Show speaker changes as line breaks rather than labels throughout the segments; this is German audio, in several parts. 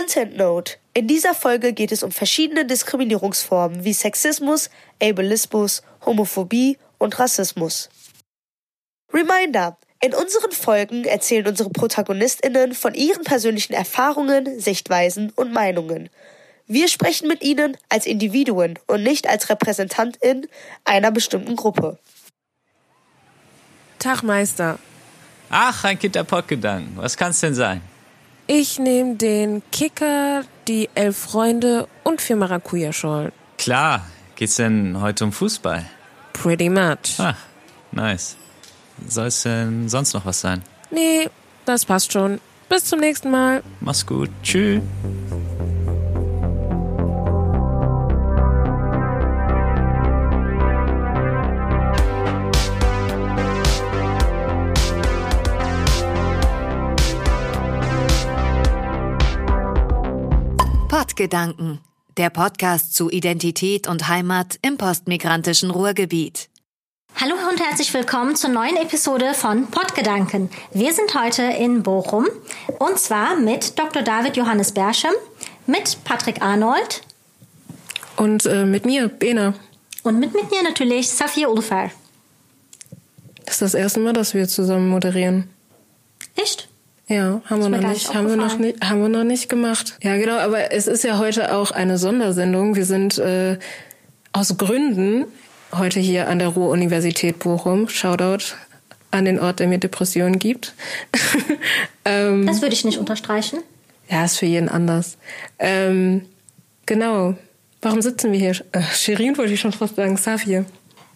Content Note. In dieser Folge geht es um verschiedene Diskriminierungsformen wie Sexismus, Ableismus, Homophobie und Rassismus. Reminder. In unseren Folgen erzählen unsere Protagonistinnen von ihren persönlichen Erfahrungen, Sichtweisen und Meinungen. Wir sprechen mit ihnen als Individuen und nicht als Repräsentantin einer bestimmten Gruppe.
Tag, Meister.
Ach, ein Kind der Pottgedanken. Was kann's denn sein?
Ich nehme den Kicker, die elf Freunde und vier Maracuja-Schorlen.
Klar. Geht's denn heute um Fußball?
Pretty much.
Ah, nice. Soll's denn sonst noch was sein?
Nee, das passt schon. Bis zum nächsten Mal.
Mach's gut. Tschüss.
Pottgedanken, der Podcast zu Identität und Heimat im postmigrantischen Ruhrgebiet.
Hallo und herzlich willkommen zur neuen Episode von Pottgedanken. Wir sind heute in Bochum und zwar mit Dr. David Johannes Berschem, mit Patrick Arnold
Und äh, mit mir, Bena.
und mit, mit mir natürlich Safia Ulfer.
Das ist das erste Mal, dass wir zusammen moderieren.
Echt?
Ja, haben wir noch nicht, haben wir noch nicht, haben wir noch nicht gemacht. Ja, genau, aber es ist ja heute auch eine Sondersendung. Wir sind äh, aus Gründen heute hier an der Ruhr-Universität Bochum. Shoutout an den Ort, der mir Depressionen gibt. ähm,
Das würde ich nicht unterstreichen.
ja, ist für jeden anders. Ähm, genau. Warum sitzen wir hier? Äh, Shirin wollte ich schon fast sagen, Safir.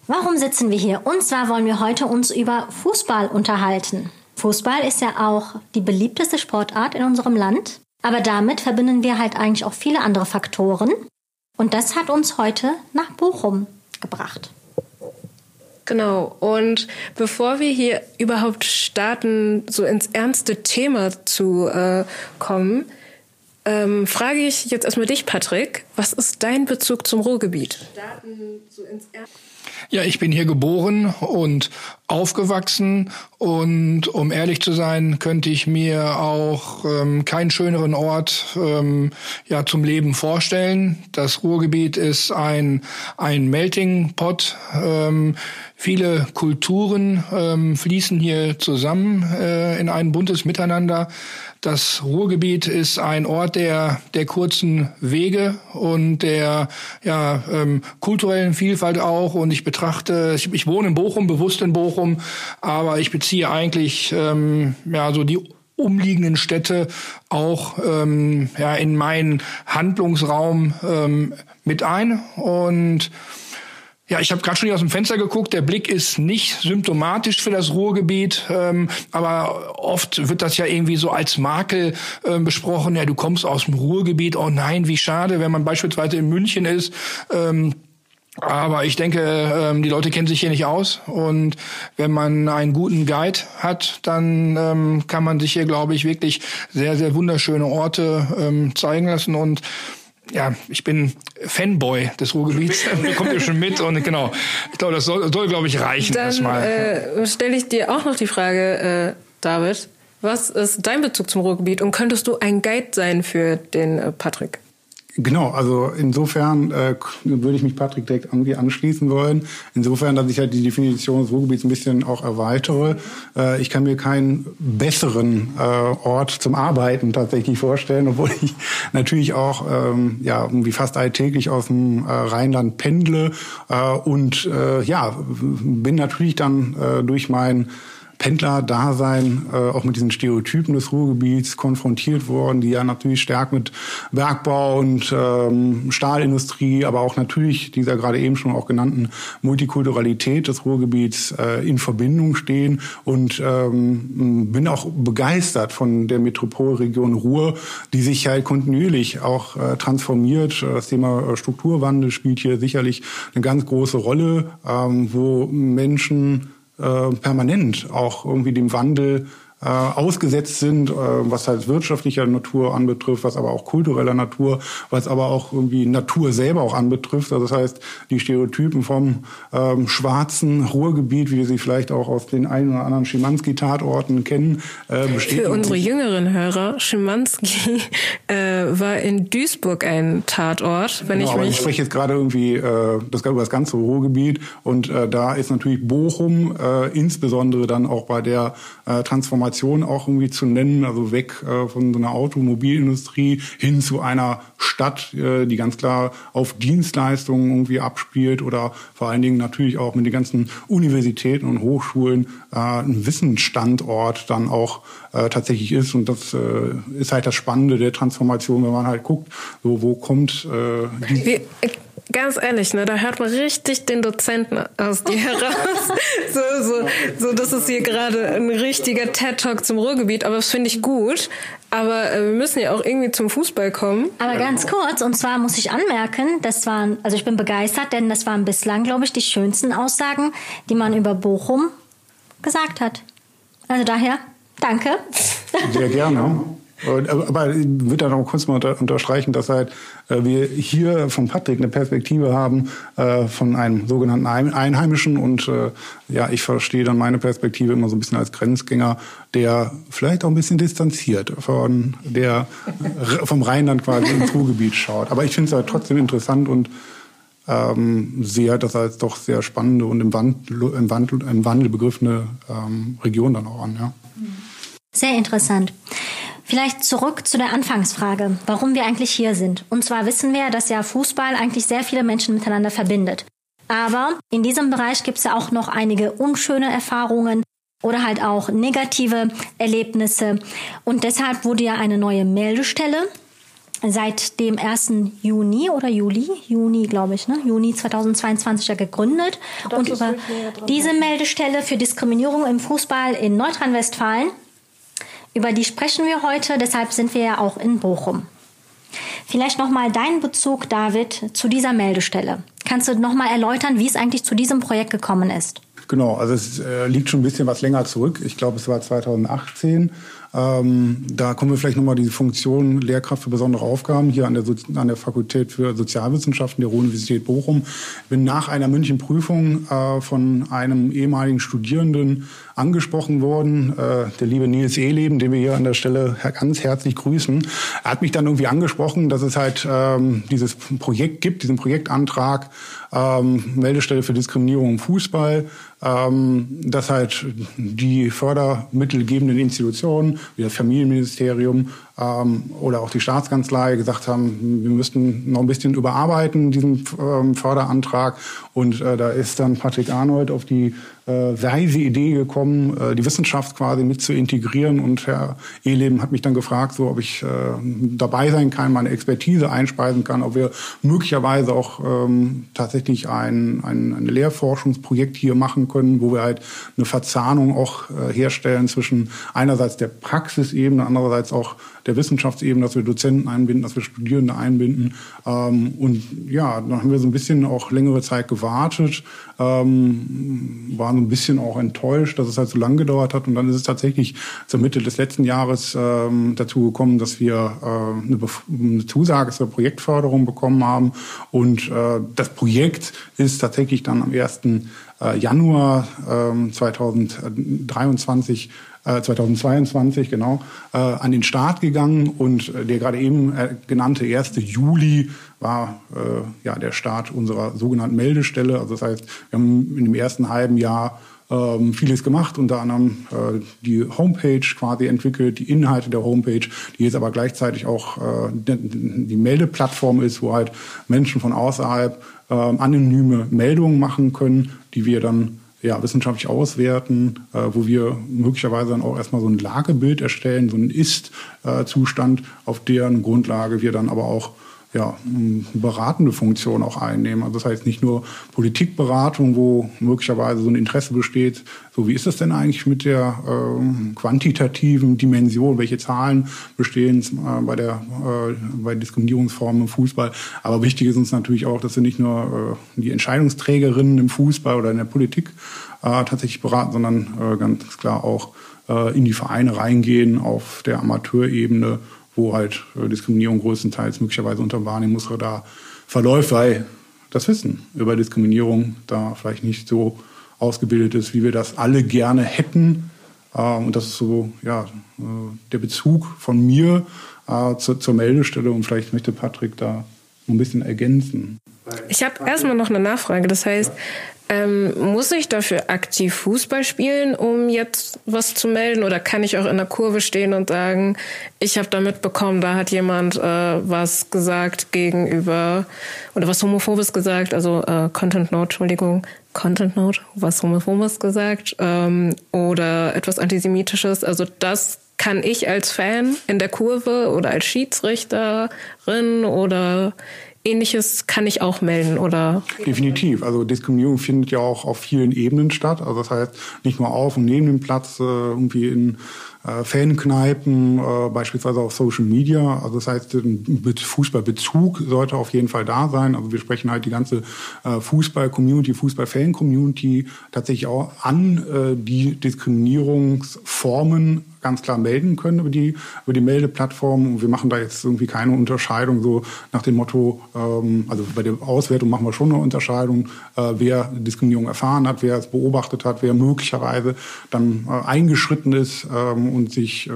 Warum sitzen wir hier? Und zwar wollen wir heute uns über Fußball unterhalten. Fußball ist ja auch die beliebteste Sportart in unserem Land. Aber damit verbinden wir halt eigentlich auch viele andere Faktoren. Und das hat uns heute nach Bochum gebracht.
Genau. Und bevor wir hier überhaupt starten, so ins ernste Thema zu äh, kommen, ähm, frage ich jetzt erstmal dich, Patrick. Was ist dein Bezug zum Ruhrgebiet?
Ja, ich bin hier geboren und aufgewachsen und um ehrlich zu sein, könnte ich mir auch ähm, keinen schöneren Ort ähm, ja zum Leben vorstellen. Das Ruhrgebiet ist ein ein Melting Pot. Ähm, viele Kulturen ähm, fließen hier zusammen äh, in ein buntes Miteinander. Das Ruhrgebiet ist ein Ort der, der kurzen Wege und der ja, ähm, kulturellen Vielfalt auch. Und ich betrachte, ich, ich wohne in Bochum, bewusst in Bochum, aber ich beziehe eigentlich ähm, ja, so die umliegenden Städte auch ähm, ja, in meinen Handlungsraum ähm, mit ein. Und ja, ich habe gerade schon hier aus dem Fenster geguckt. Der Blick ist nicht symptomatisch für das Ruhrgebiet, ähm, aber oft wird das ja irgendwie so als Makel ähm, besprochen. Ja, du kommst aus dem Ruhrgebiet. Oh nein, wie schade, wenn man beispielsweise in München ist. Ähm, aber ich denke, ähm, die Leute kennen sich hier nicht aus. Und wenn man einen guten Guide hat, dann ähm, kann man sich hier, glaube ich, wirklich sehr, sehr wunderschöne Orte ähm, zeigen lassen. Und ja, ich bin Fanboy des Ruhrgebiets. Kommt ihr schon mit? Und genau, ich glaube, das soll, soll glaube ich, reichen
Dann
erstmal.
äh, stelle ich dir auch noch die Frage, äh, David. Was ist dein Bezug zum Ruhrgebiet und könntest du ein Guide sein für den äh, Patrick?
Genau, also insofern äh, würde ich mich Patrick direkt irgendwie anschließen wollen. Insofern, dass ich halt die Definition des Ruhrgebiets ein bisschen auch erweitere. Äh, ich kann mir keinen besseren äh, Ort zum Arbeiten tatsächlich vorstellen, obwohl ich natürlich auch ähm, ja irgendwie fast alltäglich aus dem äh, Rheinland pendle äh, und äh, ja bin natürlich dann äh, durch mein Pendler-Dasein äh, auch mit diesen Stereotypen des Ruhrgebiets konfrontiert worden, die ja natürlich stark mit Bergbau und ähm, Stahlindustrie, aber auch natürlich dieser gerade eben schon auch genannten Multikulturalität des Ruhrgebiets äh, in Verbindung stehen und ähm, bin auch begeistert von der Metropolregion Ruhr, die sich halt kontinuierlich auch äh, transformiert. Das Thema äh, Strukturwandel spielt hier sicherlich eine ganz große Rolle, ähm, wo Menschen äh, permanent auch irgendwie dem Wandel äh, ausgesetzt sind, äh, was halt wirtschaftlicher Natur anbetrifft, was aber auch kultureller Natur, was aber auch irgendwie Natur selber auch anbetrifft. Also das heißt, die Stereotypen vom ähm, schwarzen Ruhrgebiet, wie wir sie vielleicht auch aus den einen oder anderen Schimanski-Tatorten kennen,
äh, besteht. Für unsere jüngeren Hörer, Schimanski äh, war in Duisburg ein Tatort, wenn genau, ich mich.
Ich spreche jetzt gerade irgendwie äh, das, über das ganze Ruhrgebiet und äh, da ist natürlich Bochum äh, insbesondere dann auch bei der äh, Transformation auch irgendwie zu nennen, also weg äh, von so einer Automobilindustrie hin zu einer Stadt, äh, die ganz klar auf Dienstleistungen irgendwie abspielt oder vor allen Dingen natürlich auch mit den ganzen Universitäten und Hochschulen äh, ein Wissensstandort dann auch äh, tatsächlich ist. Und das äh, ist halt das Spannende der Transformation, wenn man halt guckt, so wo kommt äh, die.
Wie, ganz ehrlich, ne, da hört man richtig den Dozenten aus dir heraus. so, so, so, das ist hier gerade ein richtiger TED-Talk zum Ruhrgebiet, aber das finde ich gut. Aber äh, wir müssen ja auch irgendwie zum Fußball kommen.
Aber ganz kurz, und zwar muss ich anmerken, das waren, also ich bin begeistert, denn das waren bislang, glaube ich, die schönsten Aussagen, die man über Bochum gesagt hat. Also daher, danke.
Sehr gerne. Aber ich würde dann auch kurz mal unterstreichen, dass halt äh, wir hier von Patrick eine Perspektive haben äh, von einem sogenannten Einheimischen und äh, ja, ich verstehe dann meine Perspektive immer so ein bisschen als Grenzgänger, der vielleicht auch ein bisschen distanziert von der vom Rheinland quasi ins Ruhrgebiet schaut. Aber ich finde es halt trotzdem interessant und ähm, sehe das als doch sehr spannende und im Wandel, im Wandel, im Wandel begriffene ähm, Region dann auch an. Ja.
Sehr interessant. Vielleicht zurück zu der Anfangsfrage, warum wir eigentlich hier sind. Und zwar wissen wir, dass ja Fußball eigentlich sehr viele Menschen miteinander verbindet. Aber in diesem Bereich gibt es ja auch noch einige unschöne Erfahrungen oder halt auch negative Erlebnisse. Und deshalb wurde ja eine neue Meldestelle seit dem 1. Juni oder Juli, Juni glaube ich, ne? Juni 2022 ja gegründet. Doch, und über diese Meldestelle für Diskriminierung im Fußball in Nordrhein-Westfalen über die sprechen wir heute, deshalb sind wir ja auch in Bochum. Vielleicht nochmal dein Bezug, David, zu dieser Meldestelle. Kannst du nochmal erläutern, wie es eigentlich zu diesem Projekt gekommen ist?
Genau, also es äh, liegt schon ein bisschen was länger zurück. Ich glaube, es war 2018. Ähm, da kommen wir vielleicht nochmal die Funktion Lehrkraft für besondere Aufgaben hier an der, so an der Fakultät für Sozialwissenschaften der Ruhr-Universität Bochum. Bin nach einer Münchenprüfung äh, von einem ehemaligen Studierenden angesprochen worden, äh, der liebe Nils Ehleben, den wir hier an der Stelle ganz herzlich grüßen. Er hat mich dann irgendwie angesprochen, dass es halt ähm, dieses Projekt gibt, diesen Projektantrag ähm, Meldestelle für Diskriminierung im Fußball, ähm, dass halt die fördermittelgebenden Institutionen wie das Familienministerium ähm, oder auch die Staatskanzlei gesagt haben, wir müssten noch ein bisschen überarbeiten, diesen ähm, Förderantrag. Und äh, da ist dann Patrick Arnold auf die äh, weise Idee gekommen, äh, die Wissenschaft quasi mit zu integrieren. Und Herr Ehleben hat mich dann gefragt, so ob ich äh, dabei sein kann, meine Expertise einspeisen kann, ob wir möglicherweise auch ähm, tatsächlich ein, ein, ein Lehrforschungsprojekt hier machen können, wo wir halt eine Verzahnung auch äh, herstellen zwischen einerseits der Praxisebene, andererseits auch der Wissenschaftsebene, dass wir Dozenten einbinden, dass wir Studierende einbinden. Ähm, und ja, dann haben wir so ein bisschen auch längere Zeit gewartet, ähm, waren so ein bisschen auch enttäuscht, dass es halt so lang gedauert hat. Und dann ist es tatsächlich zur Mitte des letzten Jahres ähm, dazu gekommen, dass wir äh, eine, eine Zusage zur Projektförderung bekommen haben. Und äh, das Projekt ist tatsächlich dann am 1. Äh, Januar 2023 ähm, 2022 äh, genau äh, an den Start gegangen und äh, der gerade eben äh, genannte 1. Juli war äh, ja der Start unserer sogenannten Meldestelle. Also das heißt, wir haben in dem ersten halben Jahr ähm, vieles gemacht, unter anderem äh, die Homepage quasi entwickelt, die Inhalte der Homepage, die jetzt aber gleichzeitig auch äh, die, die Meldeplattform ist, wo halt Menschen von außerhalb äh, anonyme Meldungen machen können, die wir dann ja, wissenschaftlich auswerten, äh, wo wir möglicherweise dann auch erstmal so ein Lagebild erstellen, so einen Ist-Zustand, auf deren Grundlage wir dann aber auch ja, beratende Funktion auch einnehmen. Also das heißt nicht nur Politikberatung, wo möglicherweise so ein Interesse besteht, so wie ist es denn eigentlich mit der äh, quantitativen Dimension, welche Zahlen bestehen äh, bei der äh, bei Diskriminierungsformen im Fußball. Aber wichtig ist uns natürlich auch, dass wir nicht nur äh, die Entscheidungsträgerinnen im Fußball oder in der Politik äh, tatsächlich beraten, sondern äh, ganz klar auch äh, in die Vereine reingehen auf der Amateurebene, wo halt äh, Diskriminierung größtenteils möglicherweise unter Wahrnehmungsradar verläuft, weil das Wissen über Diskriminierung da vielleicht nicht so ausgebildet ist, wie wir das alle gerne hätten. Äh, und das ist so ja, äh, der Bezug von mir zur, zur Meldestelle. Und vielleicht möchte Patrick da ein bisschen ergänzen.
Ich habe erstmal noch eine Nachfrage. Das heißt, ähm, muss ich dafür aktiv Fußball spielen, um jetzt was zu melden? Oder kann ich auch in der Kurve stehen und sagen, ich habe da mitbekommen, da hat jemand äh, was gesagt gegenüber oder was Homophobes gesagt, also äh, Content Note, Entschuldigung, Content Note, was Homophobes gesagt ähm, oder etwas Antisemitisches. Also das kann ich als Fan in der Kurve oder als Schiedsrichterin oder Ähnliches kann ich auch melden, oder?
Definitiv. Also Diskriminierung findet ja auch auf vielen Ebenen statt. Also das heißt nicht nur auf und neben dem Platz, äh, irgendwie in äh, Fankneipen, äh, beispielsweise auf Social Media. Also das heißt, ein Fußballbezug sollte auf jeden Fall da sein. Also wir sprechen halt die ganze Fußball-Community, Fußball-Fan-Community tatsächlich auch an, die Diskriminierungsformen ganz klar melden können über die, über die Meldeplattform. Wir machen da jetzt irgendwie keine Unterscheidung so nach dem Motto, ähm, also bei der Auswertung machen wir schon eine Unterscheidung, äh, wer Diskriminierung erfahren hat, wer es beobachtet hat, wer möglicherweise dann äh, eingeschritten ist ähm, und sich äh,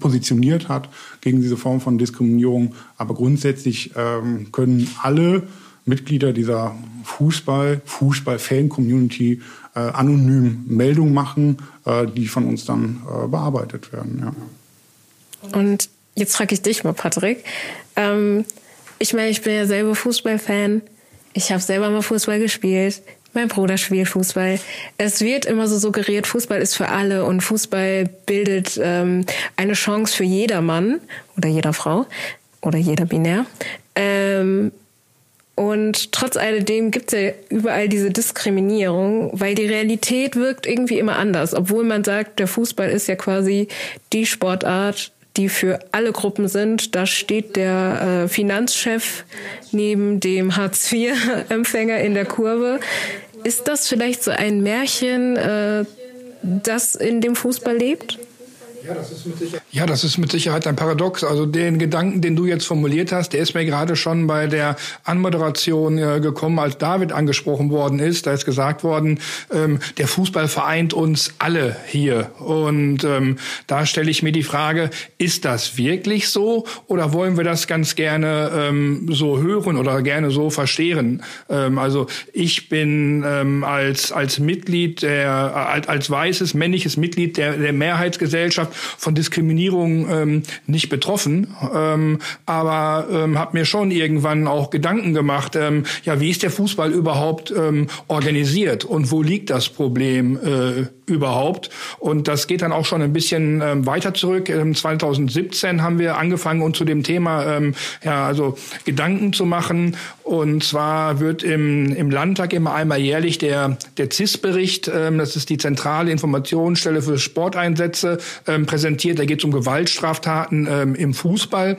positioniert hat gegen diese Form von Diskriminierung. Aber grundsätzlich ähm, können alle Mitglieder dieser Fußball, Fußball-Fan-Community äh, anonym Meldungen machen, äh, die von uns dann äh, bearbeitet werden.
Ja. Und jetzt frage ich dich mal, Patrick. Ähm, ich meine, ich bin ja selber Fußballfan. Ich habe selber mal Fußball gespielt. Mein Bruder spielt Fußball. Es wird immer so suggeriert, Fußball ist für alle und Fußball bildet ähm, eine Chance für jedermann oder jeder Frau oder jeder Binär. Ähm, und trotz alledem gibt es ja überall diese Diskriminierung, weil die Realität wirkt irgendwie immer anders. Obwohl man sagt, der Fußball ist ja quasi die Sportart, die für alle Gruppen sind. Da steht der äh, Finanzchef neben dem Hartz-IV-Empfänger in der Kurve. Ist das vielleicht so ein Märchen, äh, das in dem Fußball lebt?
Ja das, ist mit Sicherheit, ja, das ist mit Sicherheit ein Paradox. Also den Gedanken, den du jetzt formuliert hast, der ist mir gerade schon bei der Anmoderation äh, gekommen, als David angesprochen worden ist. Da ist gesagt worden, ähm, der Fußball vereint uns alle hier. Und ähm, da stelle ich mir die Frage, ist das wirklich so oder wollen wir das ganz gerne ähm, so hören oder gerne so verstehen? Ähm, also ich bin ähm, als, als Mitglied der, als, als weißes männliches Mitglied der, der Mehrheitsgesellschaft von Diskriminierung ähm, nicht betroffen, ähm, aber ähm, habe mir schon irgendwann auch Gedanken gemacht, ähm, ja, wie ist der Fußball überhaupt ähm, organisiert und wo liegt das Problem äh, überhaupt? Und das geht dann auch schon ein bisschen ähm, weiter zurück. Ähm, 2017 haben wir angefangen, uns zu dem Thema ähm, ja also Gedanken zu machen. Und zwar wird im, im Landtag immer einmal jährlich der der CIS-Bericht, ähm, das ist die zentrale Informationsstelle für Sporteinsätze, ähm, präsentiert. Da geht es um Gewaltstraftaten ähm, im Fußball.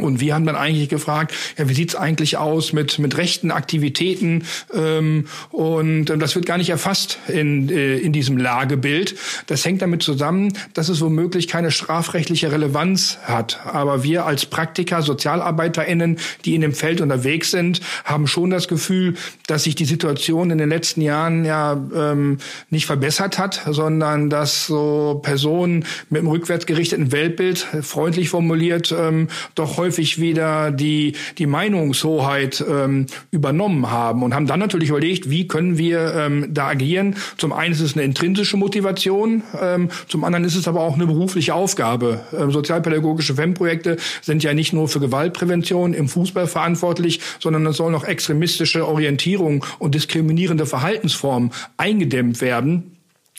Und wir haben dann eigentlich gefragt, ja, wie sieht's eigentlich aus mit mit rechten Aktivitäten? Ähm, und ähm, das wird gar nicht erfasst in äh, in diesem Lagebild. Das hängt damit zusammen, dass es womöglich keine strafrechtliche Relevanz hat. Aber wir als Praktiker, SozialarbeiterInnen, die in dem Feld unterwegs sind, haben schon das Gefühl, dass sich die Situation in den letzten Jahren ja ähm, nicht verbessert hat, sondern dass so Personen mit einem rückwärtsgerichteten Weltbild, freundlich formuliert, ähm, doch häufig wieder die, die Meinungshoheit ähm, übernommen haben und haben dann natürlich überlegt, wie können wir ähm, da agieren. Zum einen ist es eine intrinsische Motivation, ähm, zum anderen ist es aber auch eine berufliche Aufgabe. Ähm, sozialpädagogische FEM-Projekte sind ja nicht nur für Gewaltprävention im Fußball verantwortlich, sondern es sollen auch extremistische Orientierung und diskriminierende Verhaltensformen eingedämmt werden.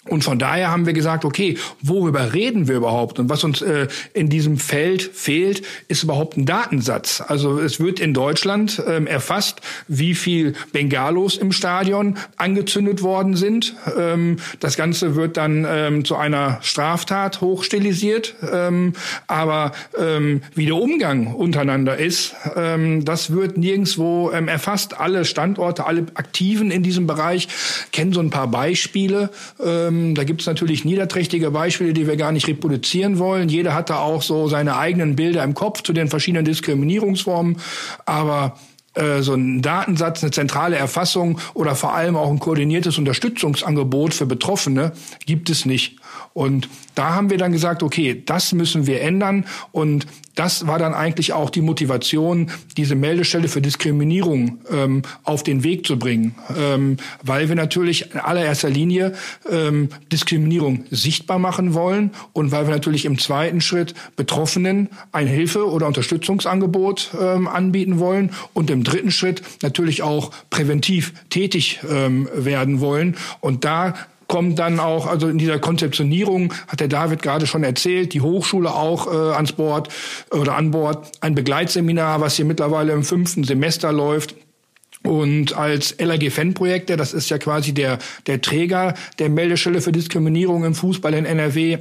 Und von daher haben wir gesagt, okay, worüber reden wir überhaupt? Und was uns äh, in diesem Feld fehlt, ist überhaupt ein Datensatz. Also es wird in Deutschland ähm, erfasst, wie viel Bengalos im Stadion angezündet worden sind. Ähm, das Ganze wird dann ähm, zu einer Straftat hochstilisiert. Ähm, aber ähm, wie der Umgang untereinander ist, ähm, das wird nirgendswo ähm, erfasst. Alle Standorte, alle Aktiven in diesem Bereich kennen so ein paar Beispiele. Ähm, Ähm, da gibt es natürlich niederträchtige Beispiele, die wir gar nicht reproduzieren wollen. Jeder hat da auch so seine eigenen Bilder im Kopf zu den verschiedenen Diskriminierungsformen. Aber äh, so ein Datensatz, eine zentrale Erfassung oder vor allem auch ein koordiniertes Unterstützungsangebot für Betroffene gibt es nicht. Und da haben wir dann gesagt, okay, das müssen wir ändern. Und das war dann eigentlich auch die Motivation, diese Meldestelle für Diskriminierung ähm, auf den Weg zu bringen, ähm, weil wir natürlich in allererster Linie ähm, Diskriminierung sichtbar machen wollen und weil wir natürlich im zweiten Schritt Betroffenen ein Hilfe- oder Unterstützungsangebot ähm, anbieten wollen und im dritten Schritt natürlich auch präventiv tätig ähm, werden wollen. Und da kommt dann auch, also in dieser Konzeptionierung hat der David gerade schon erzählt, die Hochschule auch äh, ans Bord oder an Bord, ein Begleitseminar, was hier mittlerweile im fünften Semester läuft. Und als LAG-Fan-Projekte, das ist ja quasi der, der Träger der Meldestelle für Diskriminierung im Fußball in NRW,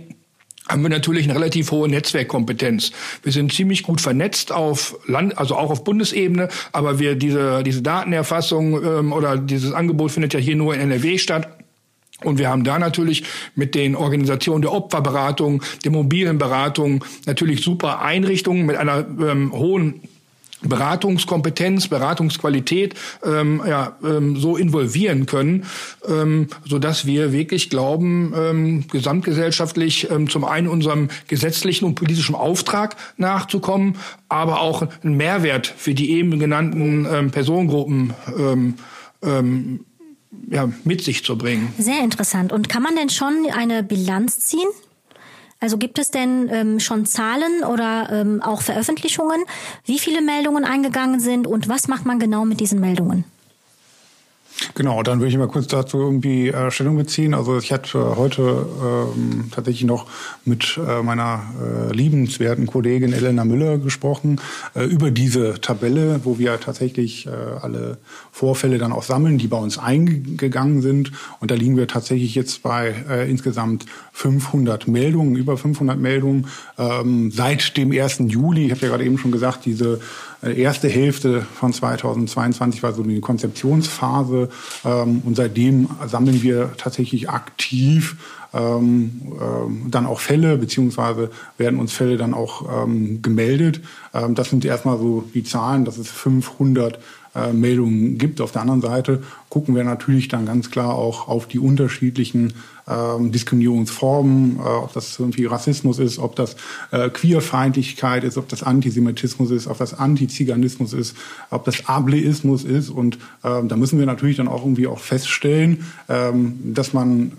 haben wir natürlich eine relativ hohe Netzwerkkompetenz. Wir sind ziemlich gut vernetzt auf Land, also auch auf Bundesebene, aber wir diese diese Datenerfassung ähm, oder dieses Angebot findet ja hier nur in NRW statt. Und wir haben da natürlich mit den Organisationen der Opferberatung, der mobilen Beratung natürlich super Einrichtungen mit einer ähm, hohen Beratungskompetenz, Beratungsqualität ähm, ja, ähm, so involvieren können, ähm, so dass wir wirklich glauben, ähm, gesamtgesellschaftlich ähm, zum einen unserem gesetzlichen und politischen Auftrag nachzukommen, aber auch einen Mehrwert für die eben genannten ähm, Personengruppen ähm, ähm, ja, mit sich zu bringen.
Sehr interessant. Und kann man denn schon eine Bilanz ziehen? Also gibt es denn ähm, schon Zahlen oder ähm, auch Veröffentlichungen, wie viele Meldungen eingegangen sind und was macht man genau mit diesen Meldungen?
Genau, dann würde ich mal kurz dazu irgendwie äh, Stellung beziehen. Also ich hatte heute ähm, tatsächlich noch mit äh, meiner äh, liebenswerten Kollegin Elena Müller gesprochen äh, über diese Tabelle, wo wir tatsächlich äh, alle Vorfälle dann auch sammeln, die bei uns eingegangen sind. Und da liegen wir tatsächlich jetzt bei äh, insgesamt 500 Meldungen, über 500 Meldungen ähm, seit dem 1. Juli. Ich habe ja gerade eben schon gesagt, diese erste Hälfte von 2022 war so die Konzeptionsphase ähm, und seitdem sammeln wir tatsächlich aktiv ähm, ähm, dann auch Fälle, beziehungsweise werden uns Fälle dann auch ähm, gemeldet. Ähm, das sind erstmal so die Zahlen, dass es 500 äh, Meldungen gibt. Auf der anderen Seite gucken wir natürlich dann ganz klar auch auf die unterschiedlichen ähm, Diskriminierungsformen, äh, ob das irgendwie Rassismus ist, ob das äh, Queerfeindlichkeit ist, ob das Antisemitismus ist, ob das Antiziganismus ist, ob das Ableismus ist. Und ähm, da müssen wir natürlich dann auch irgendwie auch feststellen, ähm, dass man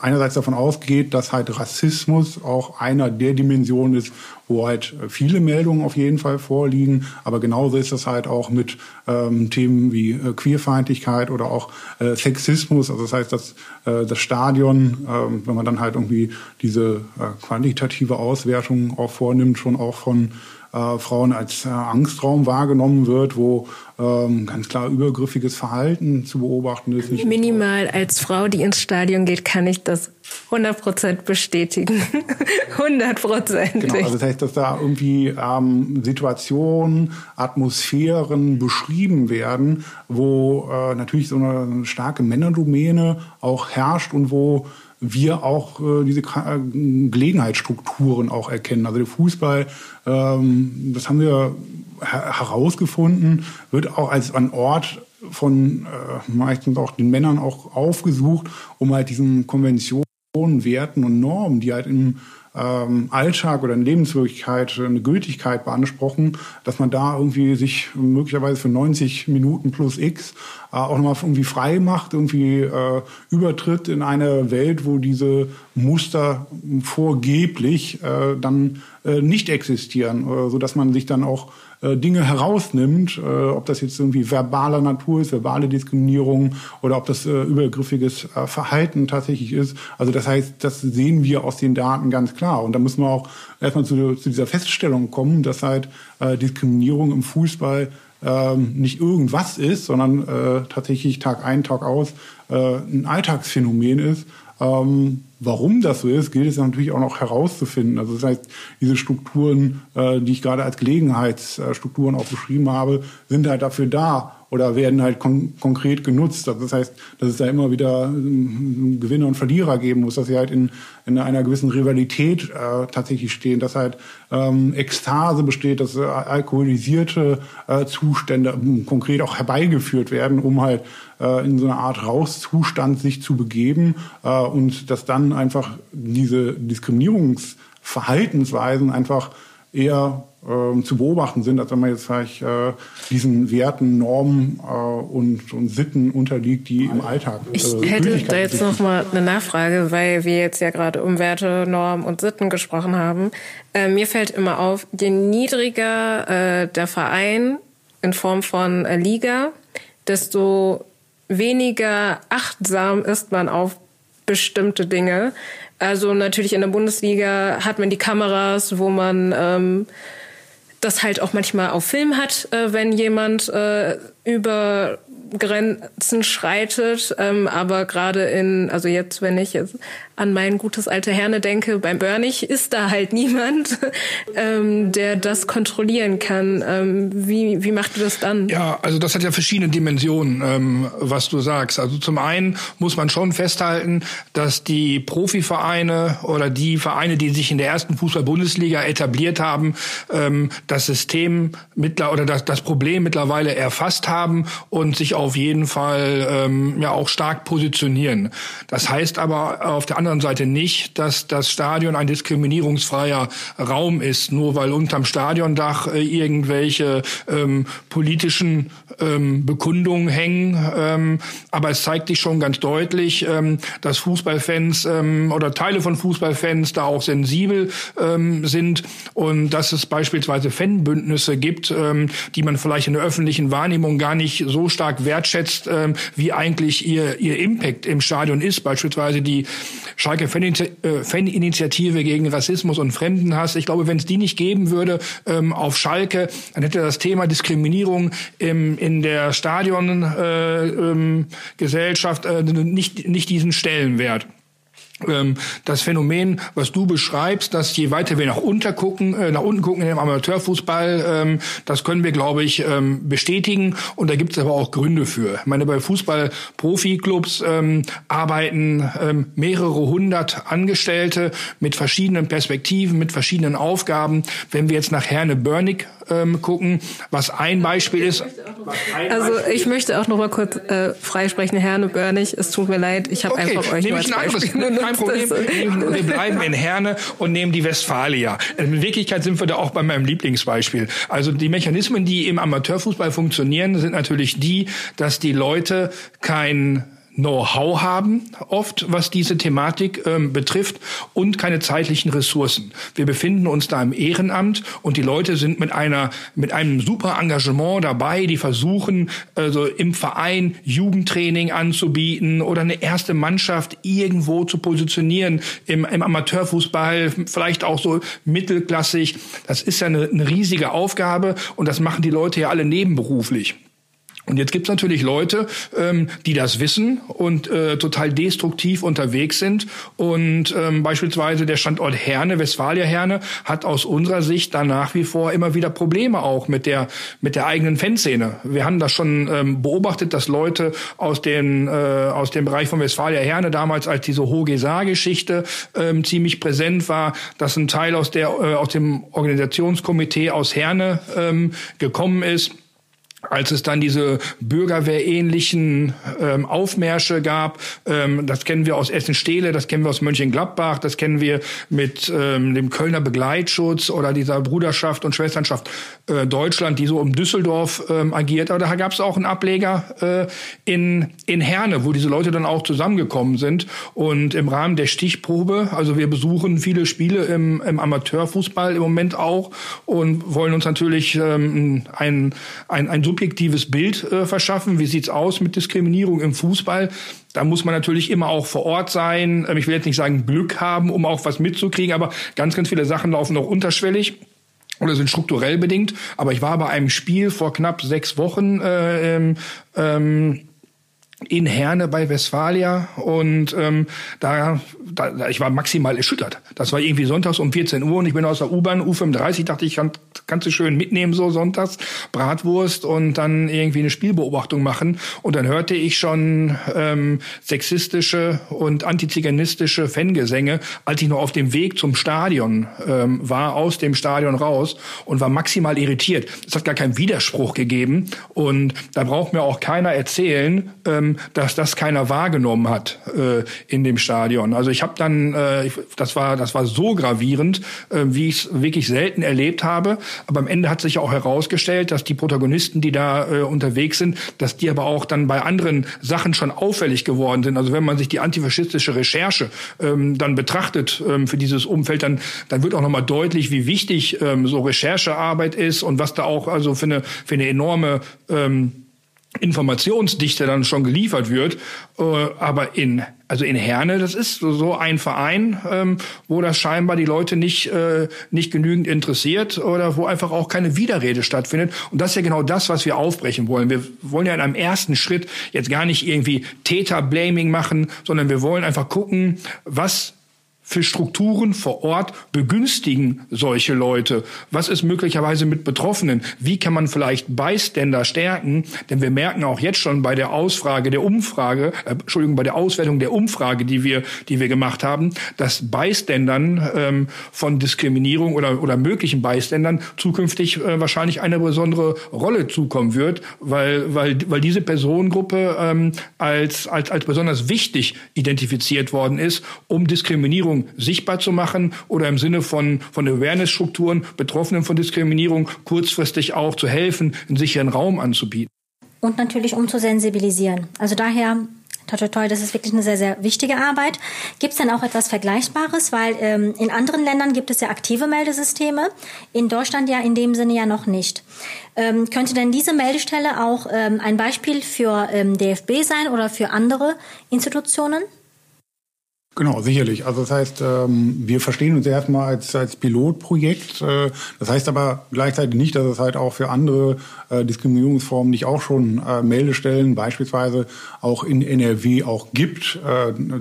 einerseits davon ausgeht, dass halt Rassismus auch einer der Dimensionen ist, wo halt viele Meldungen auf jeden Fall vorliegen. Aber genauso ist das halt auch mit ähm, Themen wie äh, Queerfeindlichkeit oder auch äh, Sexismus. Also das heißt, dass äh, das Stadion, äh, wenn man dann halt irgendwie diese äh, quantitative Auswertung auch vornimmt, schon auch von äh, Frauen als äh, Angstraum wahrgenommen wird, wo ähm, ganz klar übergriffiges Verhalten zu beobachten ist.
Minimal als Frau, die ins Stadion geht, kann ich das 100% bestätigen. 100%.
Genau, also das heißt, dass da irgendwie ähm, Situationen, Atmosphären beschrieben werden, wo äh, natürlich so eine starke Männerdomäne auch herrscht und wo wir auch äh, diese äh, Gelegenheitsstrukturen auch erkennen. Also der Fußball, ähm, das haben wir herausgefunden, wird auch als ein Ort von äh, meistens auch den Männern auch aufgesucht, um halt diesen Konventionen, Werten und Normen, die halt im ähm, Alltag oder in Lebenswirklichkeit eine Gültigkeit beanspruchen, dass man da irgendwie sich möglicherweise für 90 Minuten plus X äh, auch nochmal irgendwie frei macht, irgendwie äh, übertritt in eine Welt, wo diese Muster vorgeblich äh, dann äh, nicht existieren, äh, so dass man sich dann auch äh, Dinge herausnimmt, äh, ob das jetzt irgendwie verbaler Natur ist, verbale Diskriminierung oder ob das äh, übergriffiges äh, Verhalten tatsächlich ist. Also das heißt, das sehen wir aus den Daten ganz klar. Und da müssen wir auch erstmal zu, zu dieser Feststellung kommen, dass halt äh, Diskriminierung im Fußball ähm, nicht irgendwas ist, sondern tatsächlich Tag ein, Tag aus ein Alltagsphänomen ist. Ähm, warum das so ist, gilt es natürlich auch noch herauszufinden. Also das heißt, diese Strukturen, äh, die ich gerade als Gelegenheitsstrukturen auch beschrieben habe, sind halt dafür da, oder werden halt kon konkret genutzt. Das heißt, dass es da immer wieder ähm, Gewinner und Verlierer geben muss, dass sie halt in, in einer gewissen Rivalität äh, tatsächlich stehen, dass halt ähm, Ekstase besteht, dass äh, alkoholisierte äh, Zustände äh, konkret auch herbeigeführt werden, um halt äh, in so eine Art Rauszustand sich zu begeben äh, und dass dann einfach diese Diskriminierungsverhaltensweisen einfach eher äh, zu beobachten sind, als wenn man jetzt vielleicht äh, diesen Werten, Normen äh, und, und Sitten unterliegt, die im Alltag.
Äh, ich hätte da jetzt noch mal eine Nachfrage, weil wir jetzt ja gerade um Werte, Normen und Sitten gesprochen haben. Äh, mir fällt immer auf, je niedriger äh, der Verein in Form von äh, Liga, desto weniger achtsam ist man auf bestimmte Dinge. Also natürlich in der Bundesliga hat man die Kameras, wo man ähm, das halt auch manchmal auf Film hat, äh, wenn jemand äh, über Grenzen schreitet. Ähm, aber gerade in, also jetzt, wenn ich jetzt an mein gutes alte Herne denke, beim Börnig ist da halt niemand, ähm, der das kontrollieren kann. Ähm, wie, wie macht du das dann?
Ja, also das hat ja verschiedene Dimensionen, ähm, was du sagst. Also zum einen muss man schon festhalten, dass die Profivereine oder die Vereine, die sich in der ersten Fußball-Bundesliga etabliert haben, ähm, das System mittler oder das, das Problem mittlerweile erfasst haben und sich auf jeden Fall ähm, ja auch stark positionieren. Das heißt aber auf der anderen Seite nicht, dass das Stadion ein diskriminierungsfreier Raum ist, nur weil unterm Stadiondach äh, irgendwelche ähm, politischen ähm, Bekundungen hängen. Ähm, aber es zeigt sich schon ganz deutlich, ähm, dass Fußballfans ähm, oder Teile von Fußballfans da auch sensibel ähm, sind und dass es beispielsweise Fanbündnisse gibt, ähm, die man vielleicht in der öffentlichen Wahrnehmung gar nicht so stark wertschätzt, ähm, wie eigentlich ihr, ihr Impact im Stadion ist. Beispielsweise die Schalke äh, Faninitiative gegen Rassismus und Fremdenhass. Ich glaube, wenn es die nicht geben würde ähm, auf Schalke, dann hätte das Thema Diskriminierung im, in der Stadiongesellschaft äh, ähm, äh, nicht, nicht diesen Stellenwert. Ähm, das Phänomen, was du beschreibst, dass je weiter wir nach unten gucken, äh, nach unten gucken in dem Amateurfußball, ähm, das können wir, glaube ich, ähm, bestätigen. Und da gibt es aber auch Gründe für. Ich meine, bei Fußball-Profi-Clubs arbeiten mehrere hundert Angestellte mit verschiedenen Perspektiven, mit verschiedenen Aufgaben. Wenn wir jetzt nach Herne Börnig gucken, was ein Beispiel ist.
Also ich möchte auch noch mal kurz äh, freisprechen, Herne Börnig. Es tut mir leid, ich habe okay, einfach euch nur als Beispiel
kein Problem. Wir bleiben in Herne und nehmen die Westfalia. In Wirklichkeit sind wir da auch bei meinem Lieblingsbeispiel. Also die Mechanismen, die im Amateurfußball funktionieren, sind natürlich die, dass die Leute kein Know-how haben, oft was diese Thematik ähm, betrifft, und keine zeitlichen Ressourcen. Wir befinden uns da im Ehrenamt und die Leute sind mit einer mit einem super Engagement dabei, die versuchen also im Verein Jugendtraining anzubieten oder eine erste Mannschaft irgendwo zu positionieren im, im Amateurfußball, vielleicht auch so mittelklassig. Das ist ja eine, eine riesige Aufgabe und das machen die Leute ja alle nebenberuflich. Und jetzt gibt's natürlich Leute, ähm, die das wissen und äh, total destruktiv unterwegs sind. Und ähm, beispielsweise der Standort Herne, Westfalia Herne, hat aus unserer Sicht da nach wie vor immer wieder Probleme auch mit der mit der eigenen Fanszene. Wir haben das schon ähm, beobachtet, dass Leute aus den äh, aus dem Bereich von Westfalia Herne damals, als diese Hogesar-Geschichte ähm, ziemlich präsent war, dass ein Teil aus der äh, aus dem Organisationskomitee aus Herne ähm, gekommen ist als es dann diese bürgerwehrähnlichen ähm, Aufmärsche gab, ähm, das kennen wir aus Essen-Stehle, das kennen wir aus Mönchengladbach, das kennen wir mit ähm, dem Kölner Begleitschutz oder dieser Bruderschaft und Schwesternschaft äh, Deutschland, die so um Düsseldorf ähm, agiert. Aber da gab es auch einen Ableger äh, in, in Herne, wo diese Leute dann auch zusammengekommen sind. Und im Rahmen der Stichprobe, also wir besuchen viele Spiele im, im Amateurfußball im Moment auch und wollen uns natürlich ähm, ein, ein, ein subjektives Bild äh, verschaffen. Wie sieht's aus mit Diskriminierung im Fußball? Da muss man natürlich immer auch vor Ort sein. Ähm, ich will jetzt nicht sagen Glück haben, um auch was mitzukriegen, aber ganz, ganz viele Sachen laufen auch unterschwellig oder sind strukturell bedingt. Aber ich war bei einem Spiel vor knapp sechs Wochen äh, ähm, in Herne bei Westfalia und ähm, da, da, ich war maximal erschüttert. Das war irgendwie sonntags um 14 Uhr und ich bin aus der U-Bahn U35, dachte ich, kann, kannst du schön mitnehmen so sonntags, Bratwurst und dann irgendwie eine Spielbeobachtung machen und dann hörte ich schon ähm, sexistische und antiziganistische Fangesänge, als ich noch auf dem Weg zum Stadion ähm, war, aus dem Stadion raus und war maximal irritiert. Es hat gar keinen Widerspruch gegeben und da braucht mir auch keiner erzählen, ähm, dass das keiner wahrgenommen hat äh, in dem Stadion. Also ich habe dann, äh, das war das war so gravierend, äh, wie ich es wirklich selten erlebt habe. Aber am Ende hat sich auch herausgestellt, dass die Protagonisten, die da äh, unterwegs sind, dass die aber auch dann bei anderen Sachen schon auffällig geworden sind. Also wenn man sich die antifaschistische Recherche ähm, dann betrachtet ähm, für dieses Umfeld, dann dann wird auch nochmal deutlich, wie wichtig ähm, so Recherchearbeit ist und was da auch also für eine für eine enorme ähm, Informationsdichte dann schon geliefert wird. Äh, aber in also in Herne, das ist so ein Verein, ähm, wo das scheinbar die Leute nicht äh, nicht genügend interessiert oder wo einfach auch keine Widerrede stattfindet. Und das ist ja genau das, was wir aufbrechen wollen. Wir wollen ja in einem ersten Schritt jetzt gar nicht irgendwie Täter-Blaming machen, sondern wir wollen einfach gucken, was für Strukturen vor Ort begünstigen solche Leute? Was ist möglicherweise mit Betroffenen? Wie kann man vielleicht Bystander stärken? Denn wir merken auch jetzt schon bei der Ausfrage der Umfrage, äh, Entschuldigung, bei der Auswertung der Umfrage, die wir, die wir gemacht haben, dass Bystandern ähm, von Diskriminierung oder, oder möglichen Bystandern zukünftig äh, wahrscheinlich eine besondere Rolle zukommen wird, weil, weil, weil diese Personengruppe ähm, als, als, als besonders wichtig identifiziert worden ist, um Diskriminierung Sichtbar zu machen oder im Sinne von, von Awareness-Strukturen Betroffenen von Diskriminierung kurzfristig auch zu helfen, einen sicheren Raum anzubieten.
Und natürlich um zu sensibilisieren. Also daher Toi, toi, toi, das ist wirklich eine sehr, sehr wichtige Arbeit. Gibt es denn auch etwas Vergleichbares? Weil ähm, in anderen Ländern gibt es ja aktive Meldesysteme, in Deutschland ja in dem Sinne ja noch nicht. Ähm, könnte denn diese Meldestelle auch ähm, ein Beispiel für ähm, DFB sein oder für andere Institutionen?
Genau, sicherlich. Also das heißt, ähm, wir verstehen uns erstmal als, als Pilotprojekt. Äh, das heißt aber gleichzeitig nicht, dass es halt auch für andere äh, Diskriminierungsformen nicht auch schon äh, Meldestellen beispielsweise auch in NRW auch gibt.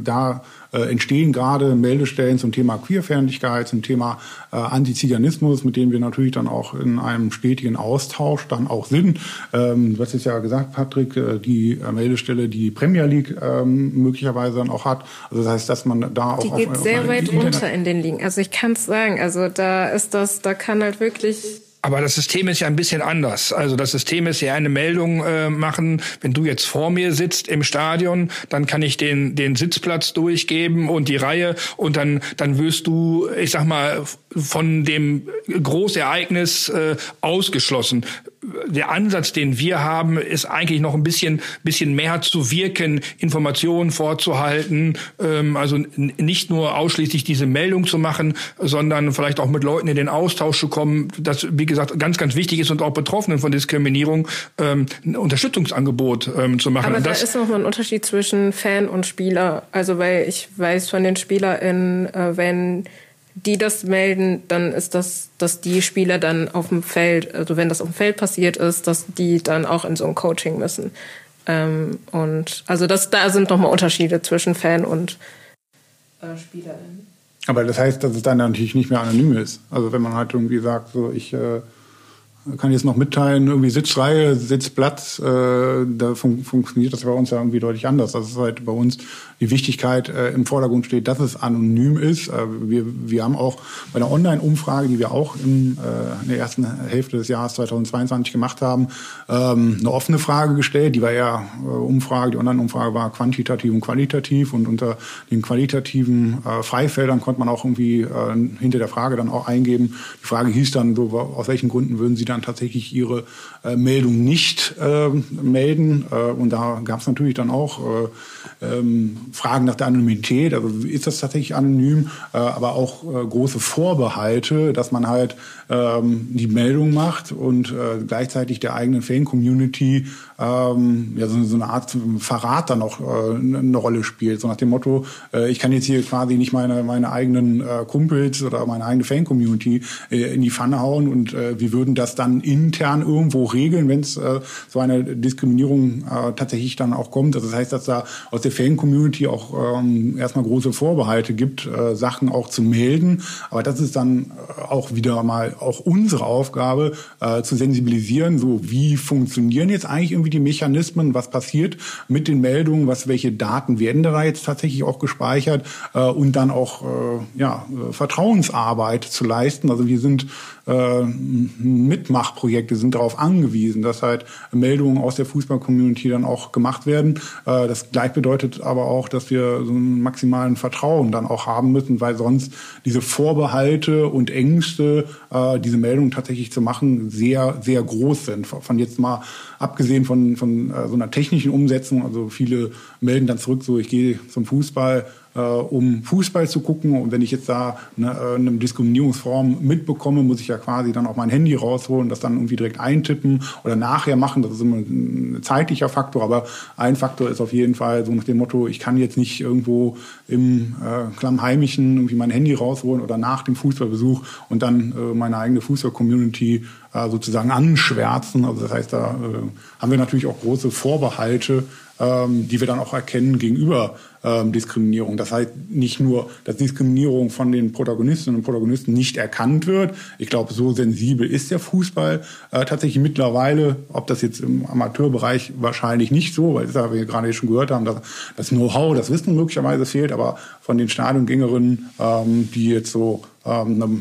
Da äh, entstehen gerade Meldestellen zum Thema Queerfeindlichkeit, zum Thema äh, Antiziganismus, mit denen wir natürlich dann auch in einem stetigen Austausch dann auch sind. Ähm, du hast es ja gesagt, Patrick, äh, die Meldestelle, die Premier League ähm, möglicherweise dann auch hat. Also das heißt, dass man da auch
die geht auf, sehr auf weit runter in den Ligen. Also ich kann es sagen, also da ist das, da kann halt wirklich
aber das System ist ja ein bisschen anders. Also das System ist ja eine Meldung äh, machen, wenn du jetzt vor mir sitzt im Stadion, dann kann ich den den Sitzplatz durchgeben und die Reihe. Und dann dann wirst du, ich sag mal, von dem Großereignis äh, ausgeschlossen der Ansatz, den wir haben, ist eigentlich noch ein bisschen, bisschen mehr zu wirken, Informationen vorzuhalten, ähm, also nicht nur ausschließlich diese Meldung zu machen, sondern vielleicht auch mit Leuten in den Austausch zu kommen, das, wie gesagt, ganz, ganz wichtig ist und auch Betroffenen von Diskriminierung ähm, ein Unterstützungsangebot ähm, zu machen.
Aber
da
ist nochmal ein Unterschied zwischen Fan und Spieler. Also weil ich weiß von den SpielerInnen, äh, wenn die das melden, dann ist das, dass die Spieler dann auf dem Feld, also wenn das auf dem Feld passiert ist, dass die dann auch in so ein Coaching müssen. Ähm, und also das, da sind nochmal Unterschiede zwischen Fan und äh, SpielerInnen.
Aber das heißt, dass es dann natürlich nicht mehr anonym ist. Also wenn man halt irgendwie sagt, so ich äh, kann jetzt noch mitteilen, irgendwie Sitzreihe, Sitzplatz, äh, da fun funktioniert das bei uns ja irgendwie deutlich anders. Das ist halt bei uns die Wichtigkeit äh, im Vordergrund steht, dass es anonym ist. Äh, wir, wir haben auch bei einer Online-Umfrage, die wir auch in, äh, in der ersten Hälfte des Jahres 2022 gemacht haben, ähm, eine offene Frage gestellt. Die war eher äh, Umfrage, die Online-Umfrage war quantitativ und qualitativ und unter den qualitativen äh, Freifeldern konnte man auch irgendwie äh, hinter der Frage dann auch eingeben. Die Frage hieß dann so, aus welchen Gründen würden Sie dann tatsächlich Ihre äh, Meldung nicht äh, melden? Äh, und da gab es natürlich dann auch äh, ähm, Fragen nach der Anonymität, also ist das tatsächlich anonym, äh, aber auch äh, große Vorbehalte, dass man halt ähm, die Meldung macht und äh, gleichzeitig der eigenen Fan-Community ähm, ja, so, so eine Art Verrat dann auch äh, eine Rolle spielt. So nach dem Motto, äh, ich kann jetzt hier quasi nicht meine, meine eigenen äh, Kumpels oder meine eigene Fan-Community äh, in die Pfanne hauen und äh, wir würden das dann intern irgendwo regeln, wenn es äh, so eine Diskriminierung äh, tatsächlich dann auch kommt. Also das heißt, dass da aus der Fan-Community auch ähm, erstmal große Vorbehalte gibt, äh, Sachen auch zu melden. Aber das ist dann äh, auch wieder mal auch unsere Aufgabe, äh, zu sensibilisieren, so wie funktionieren jetzt eigentlich irgendwie die Mechanismen, was passiert mit den Meldungen, was welche Daten werden da jetzt tatsächlich auch gespeichert äh, und dann auch äh, ja, äh, Vertrauensarbeit zu leisten. Also wir sind äh, Mitmachprojekte sind darauf angewiesen, dass halt Meldungen aus der Fußball-Community dann auch gemacht werden. Äh, das gleich bedeutet aber auch, dass wir so einen maximalen Vertrauen dann auch haben müssen, weil sonst diese Vorbehalte und Ängste, äh, diese Meldungen tatsächlich zu machen, sehr, sehr groß sind. Von jetzt mal abgesehen von, von so einer technischen Umsetzung, also viele melden dann zurück, so ich gehe zum Fußball, äh, um Fußball zu gucken. Und wenn ich jetzt da eine, äh, eine Diskriminierungsform mitbekomme, muss ich ja quasi dann auch mein Handy rausholen, das dann irgendwie direkt eintippen oder nachher machen. Das ist immer ein zeitlicher Faktor, aber ein Faktor ist auf jeden Fall so nach dem Motto, ich kann jetzt nicht irgendwo im äh, Klammheimischen irgendwie mein Handy rausholen oder nach dem Fußballbesuch und dann äh, meine eigene Fußball-Community äh, sozusagen anschwärzen. Also das heißt, da äh, haben wir natürlich auch große Vorbehalte, ähm, die wir dann auch erkennen gegenüber ähm, Diskriminierung. Das heißt nicht nur, dass Diskriminierung von den Protagonistinnen und Protagonisten nicht erkannt wird. Ich glaube, so sensibel ist der Fußball äh, tatsächlich mittlerweile, ob das jetzt im Amateurbereich wahrscheinlich nicht so, weil das wir gerade schon gehört haben, dass das Know-how, das Wissen möglicherweise fehlt, aber von den Stadiongängerinnen, ähm, die jetzt so ähm, eine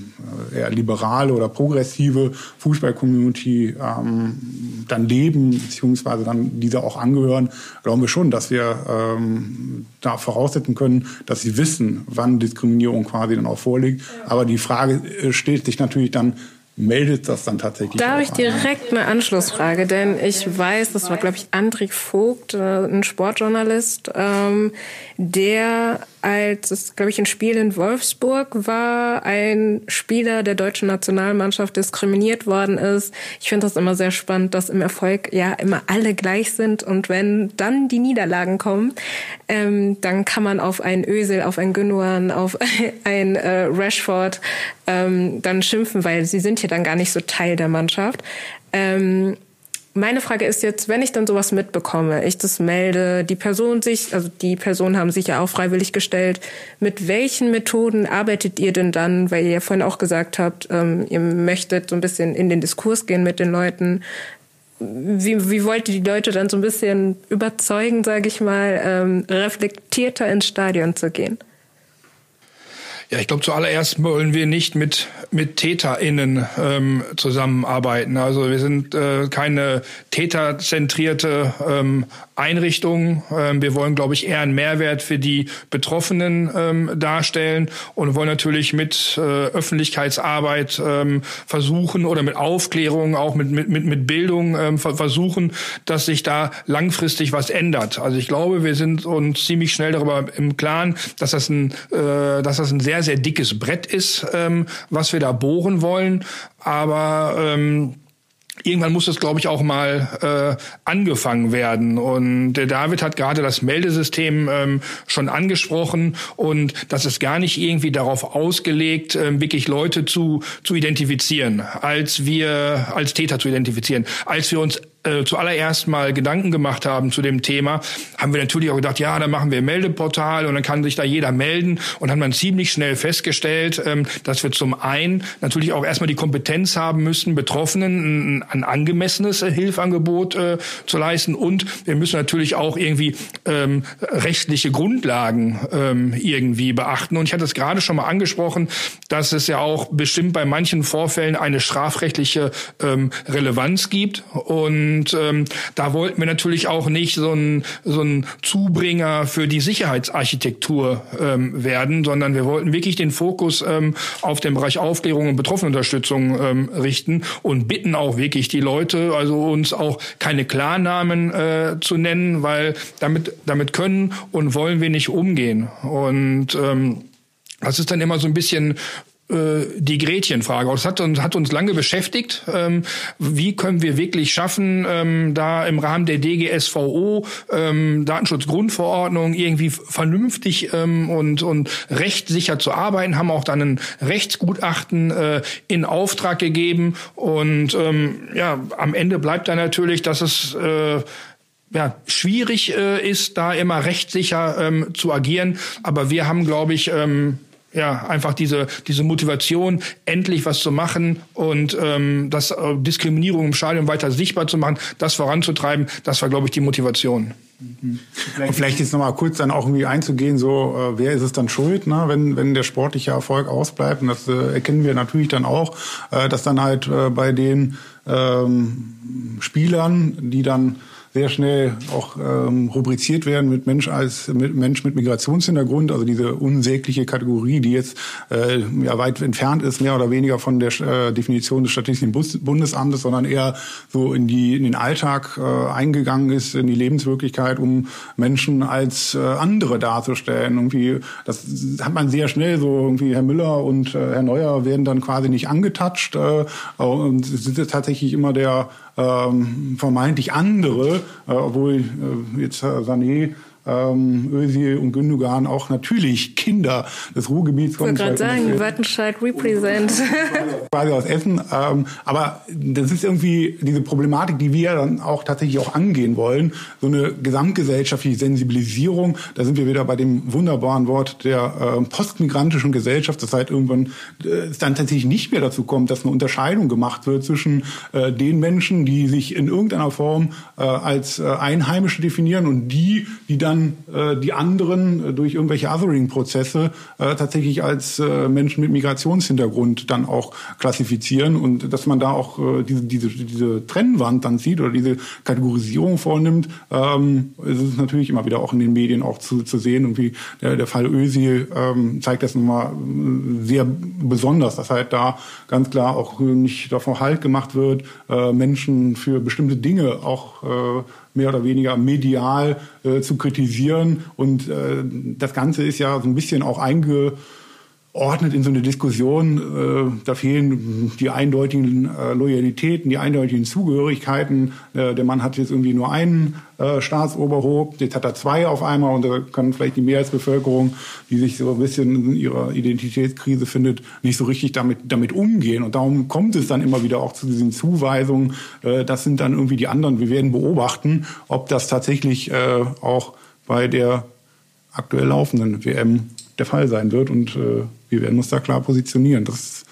äh, eher liberale oder progressive Fußball-Community ähm, dann leben, beziehungsweise dann diese auch angehören, glauben wir schon, dass wir ähm, da voraussetzen können, dass sie wissen, wann Diskriminierung quasi dann auch vorliegt. Aber die Frage äh, stellt sich natürlich dann, meldet das dann tatsächlich.
Da habe ich direkt eine Anschlussfrage, denn ich weiß, das war, glaube ich, Andrik Vogt, äh, ein Sportjournalist, ähm, der als es, glaube ich, ein Spiel in Wolfsburg war, ein Spieler der deutschen Nationalmannschaft diskriminiert worden ist. Ich finde das immer sehr spannend, dass im Erfolg ja immer alle gleich sind und wenn dann die Niederlagen kommen, ähm, dann kann man auf einen Ösel, auf einen Gündogan, auf ein äh, Rashford ähm, dann schimpfen, weil sie sind ja dann gar nicht so Teil der Mannschaft. Ähm, meine Frage ist jetzt, wenn ich dann sowas mitbekomme, ich das melde, die Person sich, also die Personen haben sich ja auch freiwillig gestellt, mit welchen Methoden arbeitet ihr denn dann, weil ihr ja vorhin auch gesagt habt, ähm, ihr möchtet so ein bisschen in den Diskurs gehen mit den Leuten. Wie, wie wollt ihr die Leute dann so ein bisschen überzeugen, sage ich mal, ähm, reflektierter ins Stadion zu gehen?
Ja, ich glaube, zuallererst wollen wir nicht mit, mit TäterInnen ähm, zusammenarbeiten. Also wir sind äh, keine täterzentrierte ähm, Einrichtung. Ähm, wir wollen, glaube ich, eher einen Mehrwert für die Betroffenen ähm, darstellen und wollen natürlich mit äh, Öffentlichkeitsarbeit ähm, versuchen oder mit Aufklärung, auch mit, mit, mit, Bildung ähm, versuchen, dass sich da langfristig was ändert. Also ich glaube, wir sind uns ziemlich schnell darüber im Klaren, dass das ein, äh, dass das ein sehr sehr, sehr dickes Brett ist, ähm, was wir da bohren wollen. Aber ähm, irgendwann muss das, glaube ich, auch mal äh, angefangen werden. Und der David hat gerade das Meldesystem ähm, schon angesprochen und das ist gar nicht irgendwie darauf ausgelegt, ähm, wirklich Leute zu, zu identifizieren, als wir als Täter zu identifizieren. Als wir uns äh, zuallererst mal Gedanken gemacht haben zu dem Thema, haben wir natürlich auch gedacht, ja, dann machen wir ein Meldeportal und dann kann sich da jeder melden. Und haben dann ziemlich schnell festgestellt, ähm, dass wir zum einen natürlich auch erstmal die Kompetenz haben müssen, Betroffenen ein, angemessenes Hilfangebot äh, zu leisten. Und wir müssen natürlich auch irgendwie ähm, rechtliche Grundlagen ähm, irgendwie beachten. Und ich hatte es gerade schon mal angesprochen, dass es ja auch bestimmt bei manchen Vorfällen eine strafrechtliche Relevanz gibt. Und und ähm, da wollten wir natürlich auch nicht so ein, so ein Zubringer für die Sicherheitsarchitektur ähm, werden, sondern wir wollten wirklich den Fokus ähm, auf den Bereich Aufklärung und Betroffenenunterstützung ähm, richten und bitten auch wirklich die Leute, also uns auch keine Klarnamen äh, zu nennen, weil damit, damit können und wollen wir nicht umgehen. Und ähm, das ist dann immer so ein bisschen die Gretchenfrage. Das hat uns, hat uns lange beschäftigt. Ähm, wie können wir wirklich schaffen, ähm, da im Rahmen der DGSVO, ähm, Datenschutzgrundverordnung, irgendwie vernünftig ähm, und, und rechtssicher zu arbeiten, haben auch dann ein Rechtsgutachten äh, in Auftrag gegeben. Und ähm, ja, am Ende bleibt dann natürlich, dass es äh, ja, schwierig äh, ist, da immer rechtssicher ähm, zu agieren. Aber wir haben, glaube ich, ja, einfach diese, diese Motivation, endlich was zu machen und ähm, das äh, Diskriminierung im Stadion weiter sichtbar zu machen, das voranzutreiben, das war, glaube ich, die Motivation.
Mhm. Und vielleicht jetzt nochmal kurz dann auch irgendwie einzugehen, so äh, wer ist es dann schuld, ne, wenn, wenn der sportliche Erfolg ausbleibt. Und das äh, erkennen wir natürlich dann auch, äh, dass dann halt äh, bei den ähm, Spielern, die dann sehr schnell auch ähm, rubriziert werden mit Mensch als mit Mensch mit Migrationshintergrund, also diese unsägliche Kategorie, die jetzt äh, ja weit entfernt ist, mehr oder weniger von der äh, Definition des Statistischen Bundesamtes, sondern eher so in die in den Alltag äh, eingegangen ist, in die Lebenswirklichkeit, um Menschen als äh, andere darzustellen. Irgendwie, das hat man sehr schnell so irgendwie Herr Müller und äh, Herr Neuer werden dann quasi nicht angetatscht äh, und ist tatsächlich immer der ähm, vermeintlich andere, äh, obwohl äh, jetzt Sané ähm, Özil und Gündogan auch natürlich Kinder des Ruhrgebiets.
Ich wollte gerade sagen, Wattenscheid represent.
Quasi aus Essen. Ähm, aber das ist irgendwie diese Problematik, die wir dann auch tatsächlich auch angehen wollen. So eine gesamtgesellschaftliche Sensibilisierung. Da sind wir wieder bei dem wunderbaren Wort der äh, postmigrantischen Gesellschaft. Das heißt, irgendwann äh, es dann tatsächlich nicht mehr dazu kommt, dass eine Unterscheidung gemacht wird zwischen äh, den Menschen, die sich in irgendeiner Form äh, als äh, Einheimische definieren und die, die dann dann äh, die anderen äh, durch irgendwelche Othering-Prozesse äh, tatsächlich als äh, Menschen mit Migrationshintergrund dann auch klassifizieren und dass man da auch äh, diese, diese, diese Trennwand dann sieht oder diese Kategorisierung vornimmt, ähm, ist es natürlich immer wieder auch in den Medien auch zu, zu sehen. Irgendwie der, der Fall Özil ähm, zeigt das nochmal äh, sehr besonders, dass halt da ganz klar auch nicht davon Halt gemacht wird, äh, Menschen für bestimmte Dinge auch äh, mehr oder weniger medial äh, zu kritisieren. Und äh, das Ganze ist ja so ein bisschen auch einge ordnet in so eine Diskussion. Äh, da fehlen die eindeutigen äh, Loyalitäten, die eindeutigen Zugehörigkeiten. Äh, der Mann hat jetzt irgendwie nur einen äh, Staatsoberhaupt, jetzt hat er zwei auf einmal und da kann vielleicht die Mehrheitsbevölkerung, die sich so ein bisschen in ihrer Identitätskrise findet, nicht so richtig damit, damit umgehen. Und darum kommt es dann immer wieder auch zu diesen Zuweisungen. Äh, das sind dann irgendwie die anderen. Wir werden beobachten, ob das tatsächlich äh, auch bei der aktuell laufenden WM der Fall sein wird. Und äh, wir werden uns da klar positionieren, dass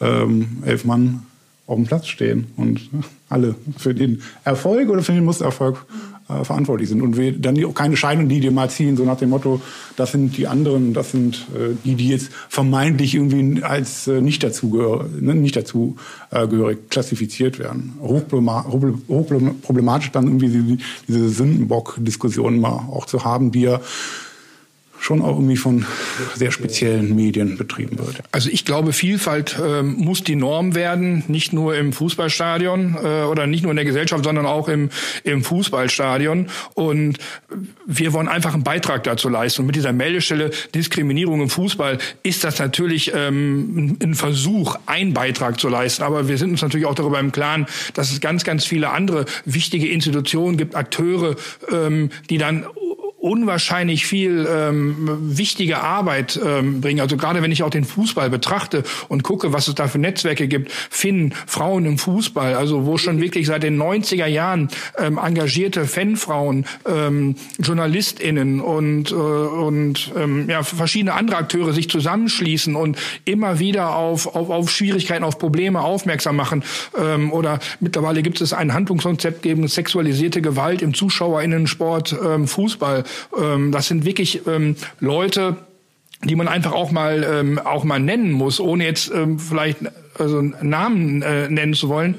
ähm, elf Mann auf dem Platz stehen und alle für den Erfolg oder für den Mustererfolg äh, verantwortlich sind. Und wir dann auch keine Scheidungslinie mal ziehen, so nach dem Motto, das sind die anderen, das sind äh, die, die jetzt vermeintlich irgendwie als äh, nicht dazu ne, nicht dazu äh, gehörig klassifiziert werden. Hochproblematisch dann irgendwie diese Sündenbock-Diskussion mal auch zu haben, die ja schon auch irgendwie von sehr speziellen Medien betrieben wird.
Also ich glaube, Vielfalt äh, muss die Norm werden, nicht nur im Fußballstadion äh, oder nicht nur in der Gesellschaft, sondern auch im, im Fußballstadion. Und wir wollen einfach einen Beitrag dazu leisten. Und mit dieser Meldestelle Diskriminierung im Fußball ist das natürlich ähm, ein Versuch, einen Beitrag zu leisten. Aber wir sind uns natürlich auch darüber im Klaren, dass es ganz, ganz viele andere wichtige Institutionen gibt, Akteure, ähm, die dann unwahrscheinlich viel ähm, wichtige Arbeit ähm, bringen. Also gerade wenn ich auch den Fußball betrachte und gucke, was es da für Netzwerke gibt, Finnen, Frauen im Fußball, also wo schon wirklich seit den 90er Jahren ähm, engagierte Fanfrauen, ähm, JournalistInnen und, äh, und ähm, ja, verschiedene andere Akteure sich zusammenschließen und immer wieder auf, auf, auf Schwierigkeiten, auf Probleme aufmerksam machen. Ähm, oder mittlerweile gibt es ein Handlungskonzept gegen sexualisierte Gewalt im ZuschauerInnensport ähm, Fußball ähm, das sind wirklich ähm, Leute, die man einfach auch mal ähm, auch mal nennen muss, ohne jetzt ähm, vielleicht also Namen äh, nennen zu wollen.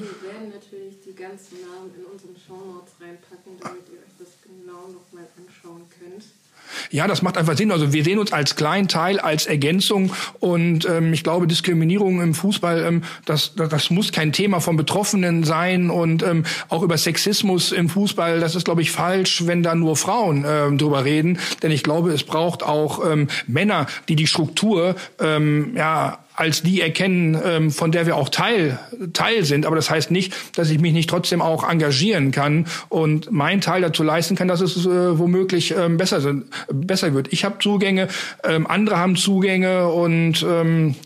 Ja, das macht einfach Sinn. Also wir sehen uns als kleinen Teil, als Ergänzung und ähm, ich glaube, Diskriminierung im Fußball, ähm, das, das, das muss kein Thema von Betroffenen sein und ähm, auch über Sexismus im Fußball, das ist, glaube ich, falsch, wenn da nur Frauen ähm, drüber reden, denn ich glaube, es braucht auch ähm, Männer, die die Struktur ähm, ja als die erkennen, ähm, von der wir auch Teil, Teil sind. Aber das heißt nicht, dass ich mich nicht trotzdem auch engagieren kann und meinen Teil dazu leisten kann, dass es äh, womöglich ähm, besser, sind, besser wird. Ich habe Zugänge, ähm, andere haben Zugänge und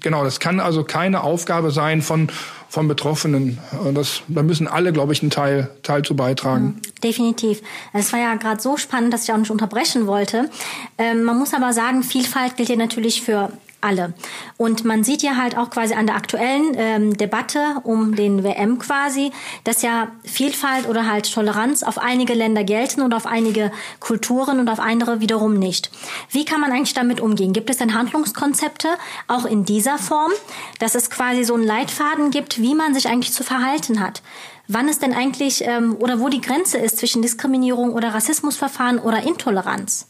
genau, das kann also keine Aufgabe sein von von Betroffenen. Das, da müssen alle, glaube ich, einen Teil, Teil zu beitragen.
Definitiv. Es war ja gerade so spannend, dass ich auch nicht unterbrechen wollte. Ähm, man muss aber sagen, Vielfalt gilt ja natürlich für alle. Und man sieht ja halt auch quasi an der aktuellen ähm, Debatte um den WM quasi, dass ja Vielfalt oder halt Toleranz auf einige Länder gelten und auf einige Kulturen und auf andere wiederum nicht. Wie kann man eigentlich damit umgehen? Gibt es denn Handlungskonzepte auch in dieser Form, dass es quasi so einen Leitfaden gibt, wie man sich eigentlich zu verhalten hat? Wann es denn eigentlich ähm, oder wo die Grenze ist zwischen Diskriminierung oder Rassismusverfahren oder Intoleranz?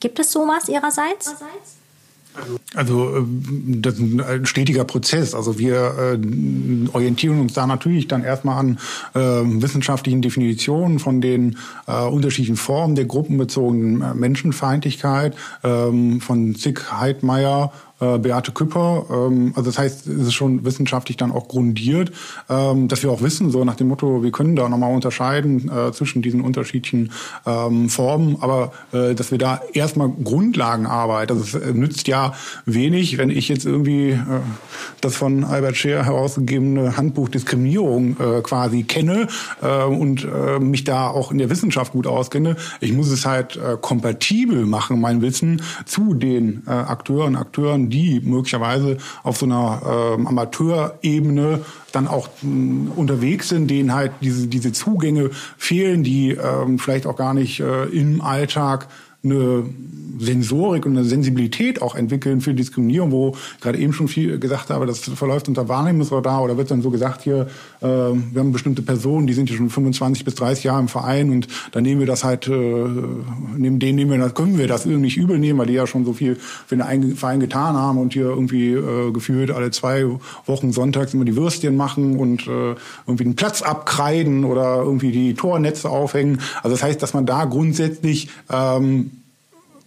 Gibt es sowas Ihrerseits? Ihrerseits?
Also äh, das ist ein stetiger Prozess. Also wir äh, orientieren uns da natürlich dann erstmal an äh, wissenschaftlichen Definitionen von den äh, unterschiedlichen Formen der gruppenbezogenen äh, Menschenfeindlichkeit ähm, von Zick Heidmeier äh, Beate Küpper. Ähm, also das heißt, es ist schon wissenschaftlich dann auch grundiert, ähm, dass wir auch wissen, so nach dem Motto, wir können da nochmal unterscheiden äh, zwischen diesen unterschiedlichen ähm, Formen, aber äh, dass wir da erstmal Grundlagenarbeit, also es äh, nützt ja wenig, wenn ich jetzt irgendwie äh, das von Albert Scheer herausgegebene Handbuch Diskriminierung äh, quasi kenne äh, und äh, mich da auch in der Wissenschaft gut auskenne. Ich muss es halt äh, kompatibel machen, mein Wissen zu den äh, Akteuren, Akteuren, die möglicherweise auf so einer äh, Amateurebene dann auch mh, unterwegs sind, denen halt diese, diese Zugänge fehlen, die ähm, vielleicht auch gar nicht äh, im Alltag eine Sensorik und eine Sensibilität auch entwickeln für Diskriminierung, wo gerade eben schon viel gesagt habe, das verläuft unter Wahrnehmungsradar oder wird dann so gesagt hier, äh, wir haben bestimmte Personen, die sind hier schon 25 bis 30 Jahre im Verein und dann nehmen wir das halt, äh, neben denen nehmen wir das, können wir das irgendwie nicht übel nehmen, weil die ja schon so viel für den Verein getan haben und hier irgendwie äh, gefühlt alle zwei Wochen sonntags immer die Würstchen machen und äh, irgendwie den Platz abkreiden oder irgendwie die Tornetze aufhängen. Also das heißt, dass man da grundsätzlich ähm,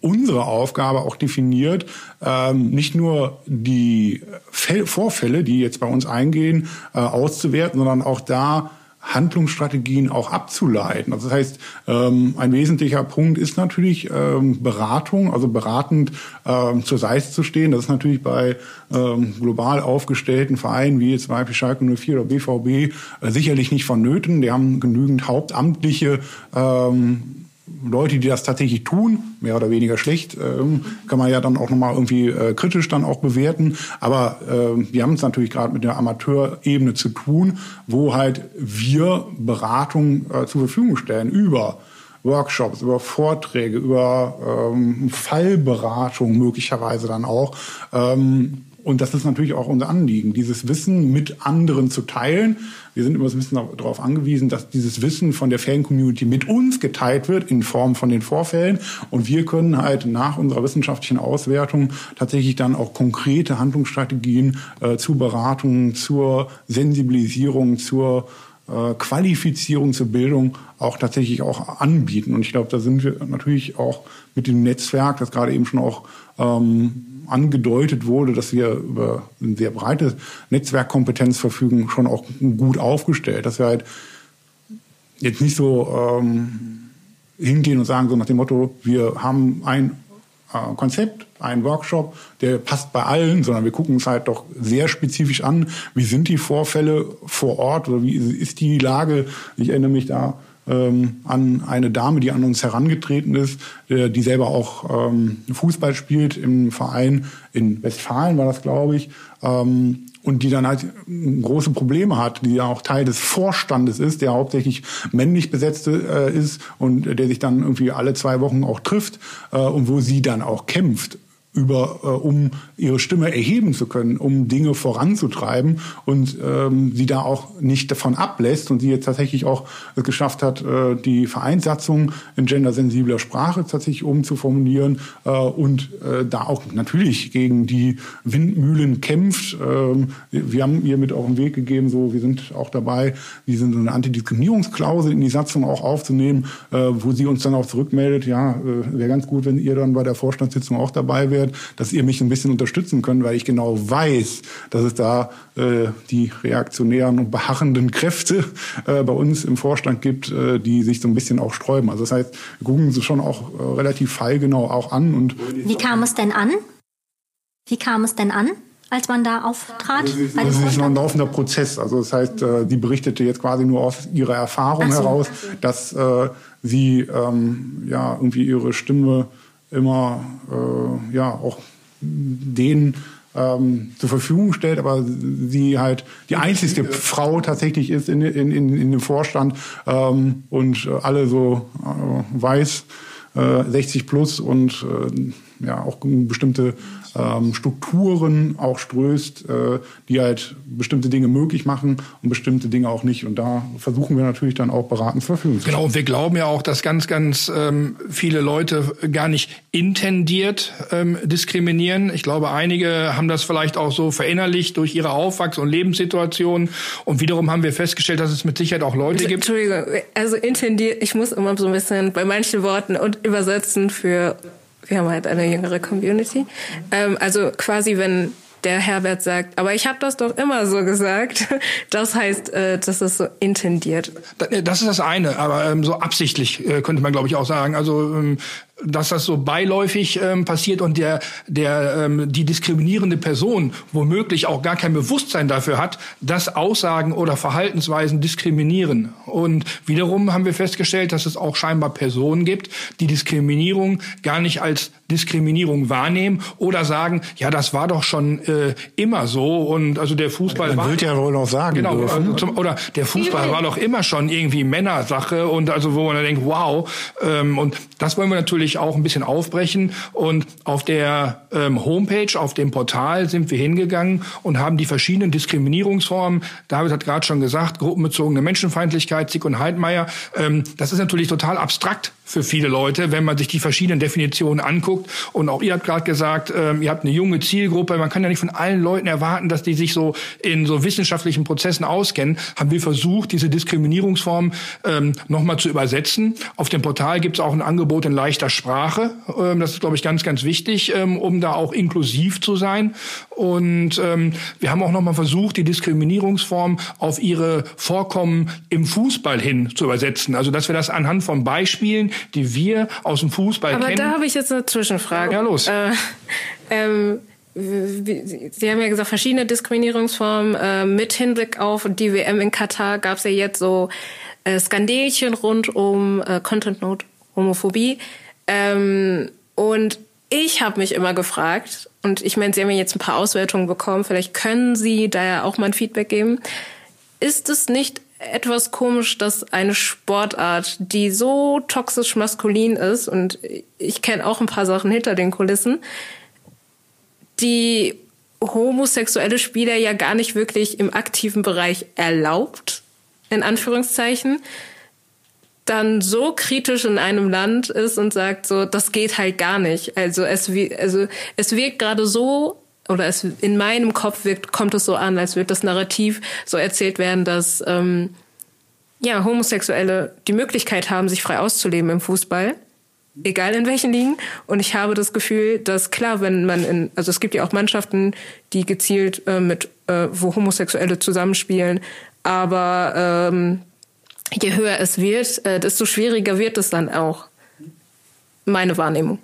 unsere Aufgabe auch definiert, ähm, nicht nur die Vorfälle, die jetzt bei uns eingehen, äh, auszuwerten, sondern auch da Handlungsstrategien auch abzuleiten. Also das heißt, ähm, ein wesentlicher Punkt ist natürlich ähm, Beratung, also beratend ähm, zur Seite zu stehen. Das ist natürlich bei ähm, global aufgestellten Vereinen wie jetzt Beispiel Schalke 04 oder BVB äh, sicherlich nicht vonnöten. Die haben genügend hauptamtliche ähm, Leute, die das tatsächlich tun, mehr oder weniger schlecht, ähm, kann man ja dann auch nochmal irgendwie äh, kritisch dann auch bewerten. Aber äh, wir haben es natürlich gerade mit der Amateurebene zu tun, wo halt wir Beratung äh, zur Verfügung stellen über Workshops, über Vorträge, über ähm, Fallberatung möglicherweise dann auch. Ähm, und das ist natürlich auch unser Anliegen, dieses Wissen mit anderen zu teilen. Wir sind immer so ein bisschen darauf angewiesen, dass dieses Wissen von der Fan-Community mit uns geteilt wird in Form von den Vorfällen. Und wir können halt nach unserer wissenschaftlichen Auswertung tatsächlich dann auch konkrete Handlungsstrategien äh, zur Beratung, zur Sensibilisierung, zur äh, Qualifizierung zur Bildung auch tatsächlich auch anbieten. Und ich glaube, da sind wir natürlich auch mit dem Netzwerk, das gerade eben schon auch ähm, angedeutet wurde, dass wir über ein sehr breites Netzwerkkompetenz verfügen, schon auch gut aufgestellt. Dass wir halt jetzt nicht so ähm, hingehen und sagen, so nach dem Motto, wir haben ein äh, Konzept, ein Workshop, der passt bei allen, sondern wir gucken uns halt doch sehr spezifisch an, wie sind die Vorfälle vor Ort oder wie ist die Lage. Ich erinnere mich da ähm, an eine Dame, die an uns herangetreten ist, äh, die selber auch ähm, Fußball spielt im Verein in Westfalen war das, glaube ich. Ähm, und die dann halt große Probleme hat, die ja auch Teil des Vorstandes ist, der hauptsächlich männlich besetzt äh, ist und der sich dann irgendwie alle zwei Wochen auch trifft äh, und wo sie dann auch kämpft über, äh, um ihre Stimme erheben zu können, um Dinge voranzutreiben und ähm, sie da auch nicht davon ablässt und sie jetzt tatsächlich auch es geschafft hat, äh, die Vereinssatzung in gendersensibler Sprache tatsächlich umzuformulieren äh, und äh, da auch natürlich gegen die Windmühlen kämpft. Ähm, wir haben ihr mit auf den Weg gegeben, so wir sind auch dabei, diese so eine Antidiskriminierungsklausel in die Satzung auch aufzunehmen, äh, wo sie uns dann auch zurückmeldet, ja, äh, wäre ganz gut, wenn ihr dann bei der Vorstandssitzung auch dabei wärt interessiert, dass ihr mich ein bisschen unterstützen könnt, weil ich genau weiß, dass es da äh, die reaktionären und beharrenden Kräfte äh, bei uns im Vorstand gibt, äh, die sich so ein bisschen auch sträuben. Also das heißt, wir gucken sie schon auch äh, relativ fallgenau auch an. Und
Wie kam es denn an? Wie kam es denn an? als man da auftrat?
Das ist, das ist noch ein laufender Prozess. Also das heißt, äh, sie berichtete jetzt quasi nur aus ihrer Erfahrung so, heraus, so. dass äh, sie ähm, ja irgendwie ihre Stimme immer äh, ja auch denen ähm, zur Verfügung stellt, aber sie halt die einzigste Frau tatsächlich ist in, in, in, in dem Vorstand ähm, und alle so äh, weiß, äh, 60 plus und äh, ja auch bestimmte ähm, Strukturen auch ströst, äh, die halt bestimmte Dinge möglich machen und bestimmte Dinge auch nicht. Und da versuchen wir natürlich dann auch beratend zur Verfügung zu
stellen. Genau, und wir glauben ja auch, dass ganz, ganz ähm, viele Leute gar nicht intendiert ähm, diskriminieren. Ich glaube, einige haben das vielleicht auch so verinnerlicht durch ihre Aufwachs- und Lebenssituation. Und wiederum haben wir festgestellt, dass es mit Sicherheit auch Leute gibt.
Entschuldigung, also intendiert, ich muss immer so ein bisschen bei manchen Worten und übersetzen für wir haben halt eine jüngere Community. Ähm, also quasi, wenn der Herbert sagt, aber ich habe das doch immer so gesagt. Das heißt, äh, das ist so intendiert.
Äh, das ist das eine, aber ähm, so absichtlich äh, könnte man, glaube ich, auch sagen. Also ähm, dass das so beiläufig ähm, passiert und der, der, ähm, die diskriminierende Person womöglich auch gar kein Bewusstsein dafür hat, dass Aussagen oder Verhaltensweisen diskriminieren. Und wiederum haben wir festgestellt, dass es auch scheinbar Personen gibt, die Diskriminierung gar nicht als Diskriminierung wahrnehmen oder sagen, ja, das war doch schon äh, immer so und also der Fußball
Man
war
wird ja wohl noch sagen
genau also zum, oder der Fußball war doch immer schon irgendwie Männersache und also wo man dann denkt, wow ähm, und das wollen wir natürlich auch ein bisschen aufbrechen. Und auf der ähm, Homepage, auf dem Portal sind wir hingegangen und haben die verschiedenen Diskriminierungsformen, David hat gerade schon gesagt, gruppenbezogene Menschenfeindlichkeit, Zick und Heidmeier, ähm, das ist natürlich total abstrakt für viele Leute, wenn man sich die verschiedenen Definitionen anguckt. Und auch ihr habt gerade gesagt, ähm, ihr habt eine junge Zielgruppe. Man kann ja nicht von allen Leuten erwarten, dass die sich so in so wissenschaftlichen Prozessen auskennen. Haben wir versucht, diese Diskriminierungsform ähm, nochmal zu übersetzen. Auf dem Portal gibt es auch ein Angebot in leichter Sprache. Ähm, das ist, glaube ich, ganz, ganz wichtig, ähm, um da auch inklusiv zu sein. Und ähm, wir haben auch nochmal versucht, die Diskriminierungsform auf ihre Vorkommen im Fußball hin zu übersetzen. Also, dass wir das anhand von Beispielen die wir aus dem Fußball
Aber
kennen.
Aber da habe ich jetzt eine Zwischenfrage.
Ja, los. Äh,
ähm, Sie haben ja gesagt, verschiedene Diskriminierungsformen. Äh, mit Hinblick auf die WM in Katar gab es ja jetzt so äh, Skandelchen rund um äh, Content Note Homophobie. Ähm, und ich habe mich immer gefragt, und ich meine, Sie haben ja jetzt ein paar Auswertungen bekommen, vielleicht können Sie da ja auch mal ein Feedback geben. Ist es nicht etwas komisch, dass eine Sportart, die so toxisch maskulin ist, und ich kenne auch ein paar Sachen hinter den Kulissen, die homosexuelle Spieler ja gar nicht wirklich im aktiven Bereich erlaubt, in Anführungszeichen, dann so kritisch in einem Land ist und sagt so, das geht halt gar nicht. Also es, also es wirkt gerade so oder es in meinem Kopf wirkt, kommt es so an, als würde das Narrativ so erzählt werden, dass ähm, ja Homosexuelle die Möglichkeit haben, sich frei auszuleben im Fußball, egal in welchen Ligen. Und ich habe das Gefühl, dass klar, wenn man in, also es gibt ja auch Mannschaften, die gezielt äh, mit, äh, wo Homosexuelle zusammenspielen, aber ähm, je höher es wird, äh, desto schwieriger wird es dann auch. Meine Wahrnehmung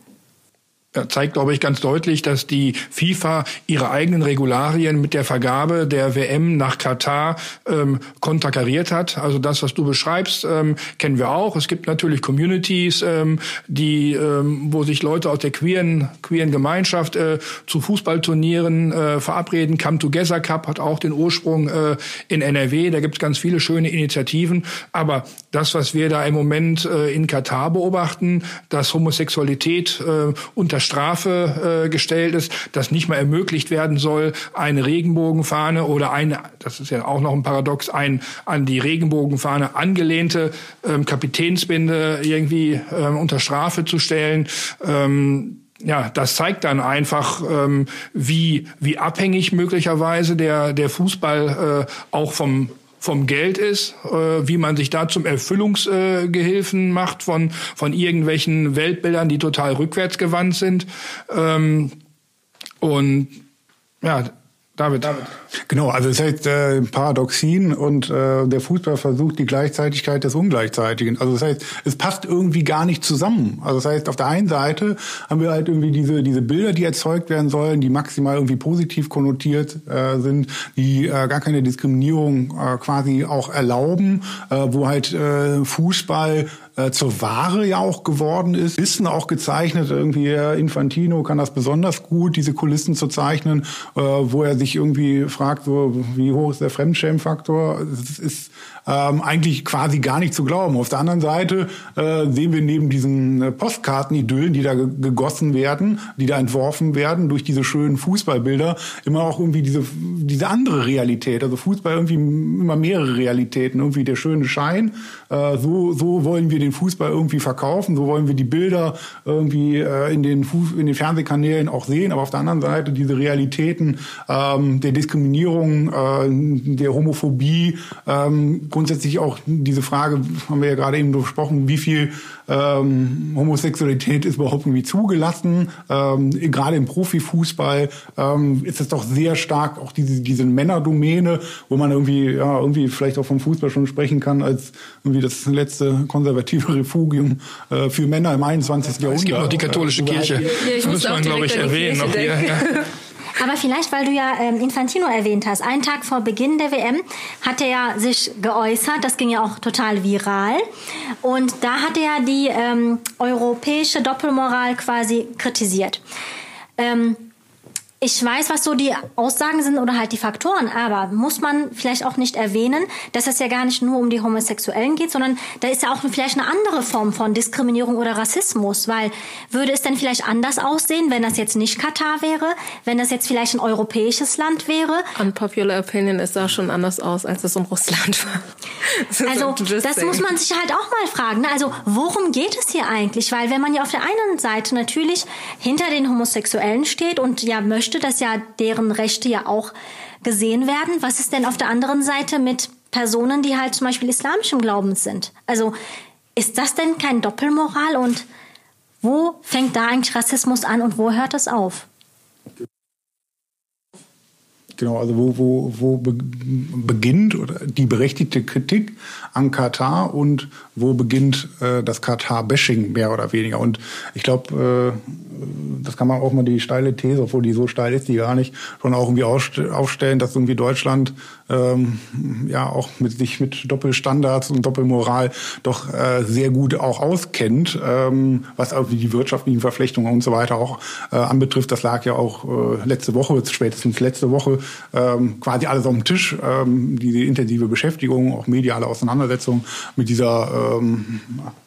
zeigt, glaube ich, ganz deutlich, dass die FIFA ihre eigenen Regularien mit der Vergabe der WM nach Katar ähm, konterkariert hat. Also das, was du beschreibst, ähm, kennen wir auch. Es gibt natürlich Communities, ähm, die, ähm, wo sich Leute aus der queeren, queeren Gemeinschaft äh, zu Fußballturnieren äh, verabreden. Come Together Cup hat auch den Ursprung äh, in NRW. Da gibt es ganz viele schöne Initiativen. Aber das, was wir da im Moment äh, in Katar beobachten, dass Homosexualität äh, unter Strafe äh, gestellt ist, dass nicht mal ermöglicht werden soll, eine Regenbogenfahne oder eine, das ist ja auch noch ein Paradox, ein an die Regenbogenfahne angelehnte ähm, Kapitänsbinde irgendwie ähm, unter Strafe zu stellen. Ähm, ja, das zeigt dann einfach, ähm, wie, wie abhängig möglicherweise der, der Fußball äh, auch vom vom Geld ist, äh, wie man sich da zum Erfüllungsgehilfen macht von, von irgendwelchen Weltbildern, die total rückwärtsgewandt sind. Ähm, Und ja, David, David.
Genau, also es heißt äh, Paradoxien und äh, der Fußball versucht die Gleichzeitigkeit des Ungleichzeitigen. Also das heißt, es passt irgendwie gar nicht zusammen. Also das heißt, auf der einen Seite haben wir halt irgendwie diese diese Bilder, die erzeugt werden sollen, die maximal irgendwie positiv konnotiert äh, sind, die äh, gar keine Diskriminierung äh, quasi auch erlauben, äh, wo halt äh, Fußball äh, zur Ware ja auch geworden ist. Wissen auch gezeichnet, irgendwie Herr Infantino kann das besonders gut, diese Kulissen zu zeichnen, äh, wo er sich irgendwie fragt, so, wie hoch ist der Fremdschämfaktor? Es ist ähm, eigentlich quasi gar nicht zu glauben. Auf der anderen Seite äh, sehen wir neben diesen äh, Postkartenidyllen, die da gegossen werden, die da entworfen werden durch diese schönen Fußballbilder, immer auch irgendwie diese, diese andere Realität. Also Fußball irgendwie immer mehrere Realitäten. Irgendwie der schöne Schein. Äh, so, so wollen wir den Fußball irgendwie verkaufen. So wollen wir die Bilder irgendwie äh, in, den Fuß, in den Fernsehkanälen auch sehen. Aber auf der anderen Seite diese Realitäten ähm, der Diskriminierung, äh, der Homophobie, ähm, grundsätzlich auch diese Frage, haben wir ja gerade eben besprochen, wie viel ähm, Homosexualität ist überhaupt irgendwie zugelassen. Ähm, gerade im Profifußball ähm, ist es doch sehr stark auch diese, diese Männerdomäne, wo man irgendwie, ja, irgendwie vielleicht auch vom Fußball schon sprechen kann, als irgendwie das letzte konservative Refugium äh, für Männer im 21. Jahrhundert. Es
gibt noch die katholische äh, Kirche. Ja,
das muss man, glaube ich, erwähnen. Noch hier, ja.
Aber vielleicht, weil du ja ähm, Infantino erwähnt hast, einen Tag vor Beginn der WM hat er ja sich geäußert, das ging ja auch total viral. Und da hat er ja die ähm, europäische Doppelmoral quasi kritisiert. Ähm, ich weiß, was so die Aussagen sind oder halt die Faktoren, aber muss man vielleicht auch nicht erwähnen, dass es ja gar nicht nur um die Homosexuellen geht, sondern da ist ja auch vielleicht eine andere Form von Diskriminierung oder Rassismus, weil würde es denn vielleicht anders aussehen, wenn das jetzt nicht Katar wäre, wenn das jetzt vielleicht ein europäisches Land wäre?
Unpopular Opinion, es sah schon anders aus, als es in Russland war.
Also das muss man sich halt auch mal fragen. Ne? Also worum geht es hier eigentlich? Weil wenn man ja auf der einen Seite natürlich hinter den Homosexuellen steht und ja möchte, dass ja deren Rechte ja auch gesehen werden. Was ist denn auf der anderen Seite mit Personen, die halt zum Beispiel islamischen Glaubens sind? Also ist das denn kein Doppelmoral und wo fängt da eigentlich Rassismus an und wo hört es auf?
Genau, also wo, wo, wo beginnt oder die berechtigte Kritik an Katar und wo beginnt äh, das Katar-Bashing mehr oder weniger. Und ich glaube, äh, das kann man auch mal die steile These, obwohl die so steil ist, die gar nicht, schon auch irgendwie aufstellen, dass irgendwie Deutschland ähm, ja auch mit sich mit Doppelstandards und Doppelmoral doch äh, sehr gut auch auskennt, ähm, was auch die wirtschaftlichen Verflechtungen und so weiter auch äh, anbetrifft. Das lag ja auch äh, letzte Woche, spätestens letzte Woche, ähm, quasi alles auf dem Tisch. Ähm, diese intensive Beschäftigung, auch mediale Auseinandersetzung mit dieser ähm,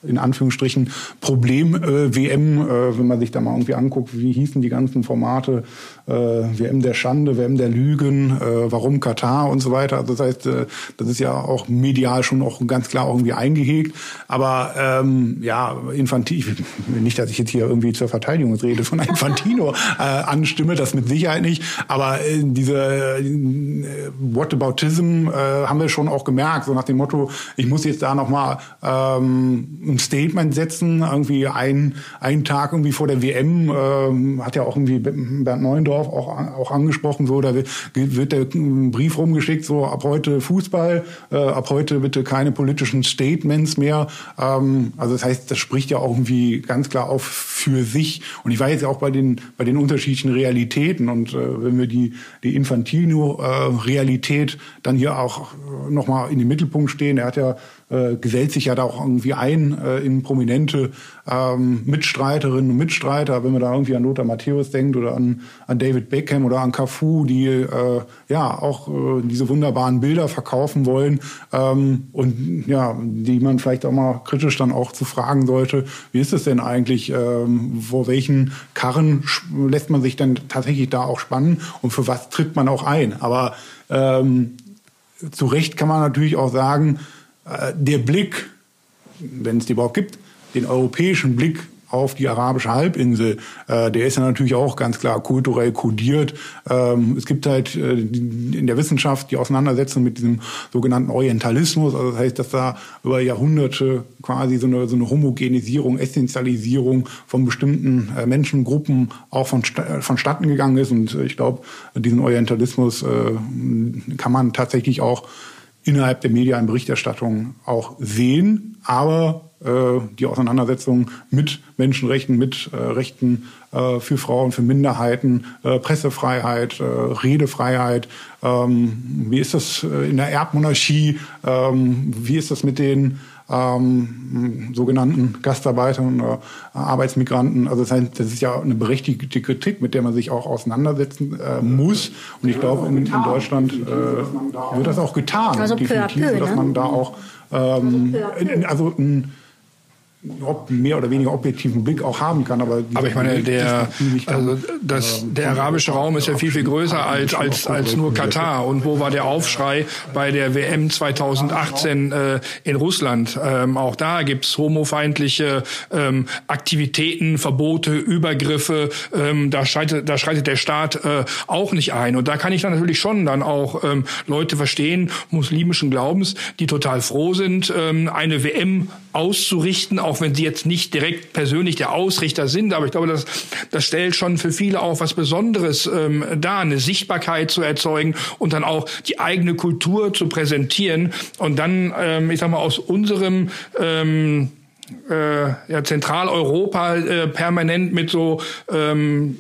in Anführungsstrichen Problem-WM, äh, wenn man sich da mal irgendwie anguckt, wie hießen die ganzen Formate, äh, WM der Schande, WM der Lügen, äh, warum Katar und so weiter. Also das heißt, äh, das ist ja auch medial schon auch ganz klar irgendwie eingehegt. Aber ähm, ja, Infantino, nicht, dass ich jetzt hier irgendwie zur Verteidigungsrede von Infantino äh, anstimme, das mit Sicherheit nicht. Aber äh, diese äh, Whataboutism äh, haben wir schon auch gemerkt, so nach dem Motto, ich muss jetzt da nochmal ähm, ein Statement setzen, irgendwie ein, einen Tag irgendwie vor der WM, äh, hat ja auch irgendwie Bernd Neuendorf auch, auch angesprochen, so, da wird der Brief rumgeschickt, so ab heute Fußball, äh, ab heute bitte keine politischen Statements mehr. Ähm, also das heißt, das spricht ja auch irgendwie ganz klar auf für sich. Und ich war jetzt auch bei den bei den unterschiedlichen Realitäten und äh, wenn wir die die Infantino-Realität äh, dann hier auch nochmal in den Mittelpunkt stehen, er hat ja äh, gesellt sich ja da auch irgendwie ein äh, in prominente ähm, Mitstreiterinnen und Mitstreiter, wenn man da irgendwie an Lothar Matthäus denkt oder an, an David Beckham oder an Cafu, die äh, ja auch äh, diese wunderbaren Bilder verkaufen wollen ähm, und ja, die man vielleicht auch mal kritisch dann auch zu fragen sollte, wie ist es denn eigentlich, ähm, vor welchen Karren lässt man sich denn tatsächlich da auch spannen und für was tritt man auch ein? Aber ähm, zu Recht kann man natürlich auch sagen, der Blick, wenn es die überhaupt gibt, den europäischen Blick auf die arabische Halbinsel, äh, der ist ja natürlich auch ganz klar kulturell kodiert. Ähm, es gibt halt äh, in der Wissenschaft die Auseinandersetzung mit diesem sogenannten Orientalismus, also das heißt, dass da über Jahrhunderte quasi so eine, so eine Homogenisierung, Essentialisierung von bestimmten äh, Menschengruppen auch von, vonstatten gegangen ist. Und ich glaube, diesen Orientalismus äh, kann man tatsächlich auch innerhalb der Medienberichterstattung auch sehen, aber äh, die Auseinandersetzung mit Menschenrechten, mit äh, Rechten äh, für Frauen, für Minderheiten, äh, Pressefreiheit, äh, Redefreiheit. Ähm, wie ist das äh, in der Erbmonarchie? Ähm, wie ist das mit den ähm, sogenannten Gastarbeitern oder Arbeitsmigranten. Also das, heißt, das ist ja eine berechtigte Kritik, mit der man sich auch auseinandersetzen äh, muss. Und ich glaube, in, in Deutschland äh, wird das auch getan.
Also peu à peu,
dass
ne?
man da auch ähm, also ein mehr oder weniger objektiven Blick auch haben kann. Aber,
aber ich meine, der, also das, ähm, der arabische Raum ist ja viel, viel größer als, als, als nur Katar. Und wo war der Aufschrei bei der WM 2018 äh, in Russland? Ähm, auch da gibt's homofeindliche ähm, Aktivitäten, Verbote, Übergriffe. Ähm, da, schreitet, da schreitet der Staat äh, auch nicht ein. Und da kann ich dann natürlich schon dann auch ähm, Leute verstehen, muslimischen Glaubens, die total froh sind, ähm, eine WM auszurichten, auch wenn sie jetzt nicht direkt persönlich der Ausrichter sind. Aber ich glaube, das, das stellt schon für viele auch was Besonderes ähm, dar, eine Sichtbarkeit zu erzeugen und dann auch die eigene Kultur zu präsentieren. Und dann, ähm, ich sag mal, aus unserem ähm, äh, ja, Zentraleuropa äh, permanent mit so ähm,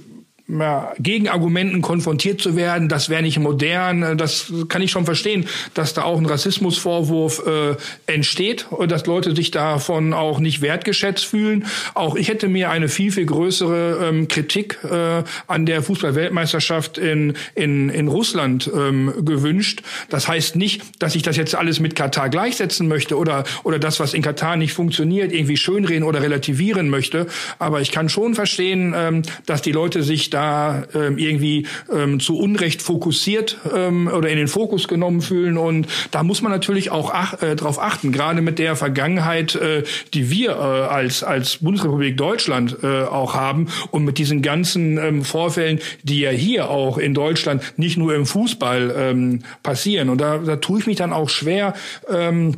Gegenargumenten konfrontiert zu werden, das wäre nicht modern, das kann ich schon verstehen, dass da auch ein Rassismusvorwurf äh, entsteht und dass Leute sich davon auch nicht wertgeschätzt fühlen. Auch ich hätte mir eine viel, viel größere ähm, Kritik äh, an der Fußballweltmeisterschaft in, in, in Russland ähm, gewünscht. Das heißt nicht, dass ich das jetzt alles mit Katar gleichsetzen möchte oder, oder das, was in Katar nicht funktioniert, irgendwie schönreden oder relativieren möchte. Aber ich kann schon verstehen, ähm, dass die Leute sich da ähm, irgendwie ähm, zu Unrecht fokussiert ähm, oder in den Fokus genommen fühlen. Und da muss man natürlich auch ach, äh, darauf achten, gerade mit der Vergangenheit, äh, die wir äh, als, als Bundesrepublik Deutschland äh, auch haben und mit diesen ganzen ähm, Vorfällen, die ja hier auch in Deutschland nicht nur im Fußball ähm, passieren. Und da, da tue ich mich dann auch schwer. Ähm,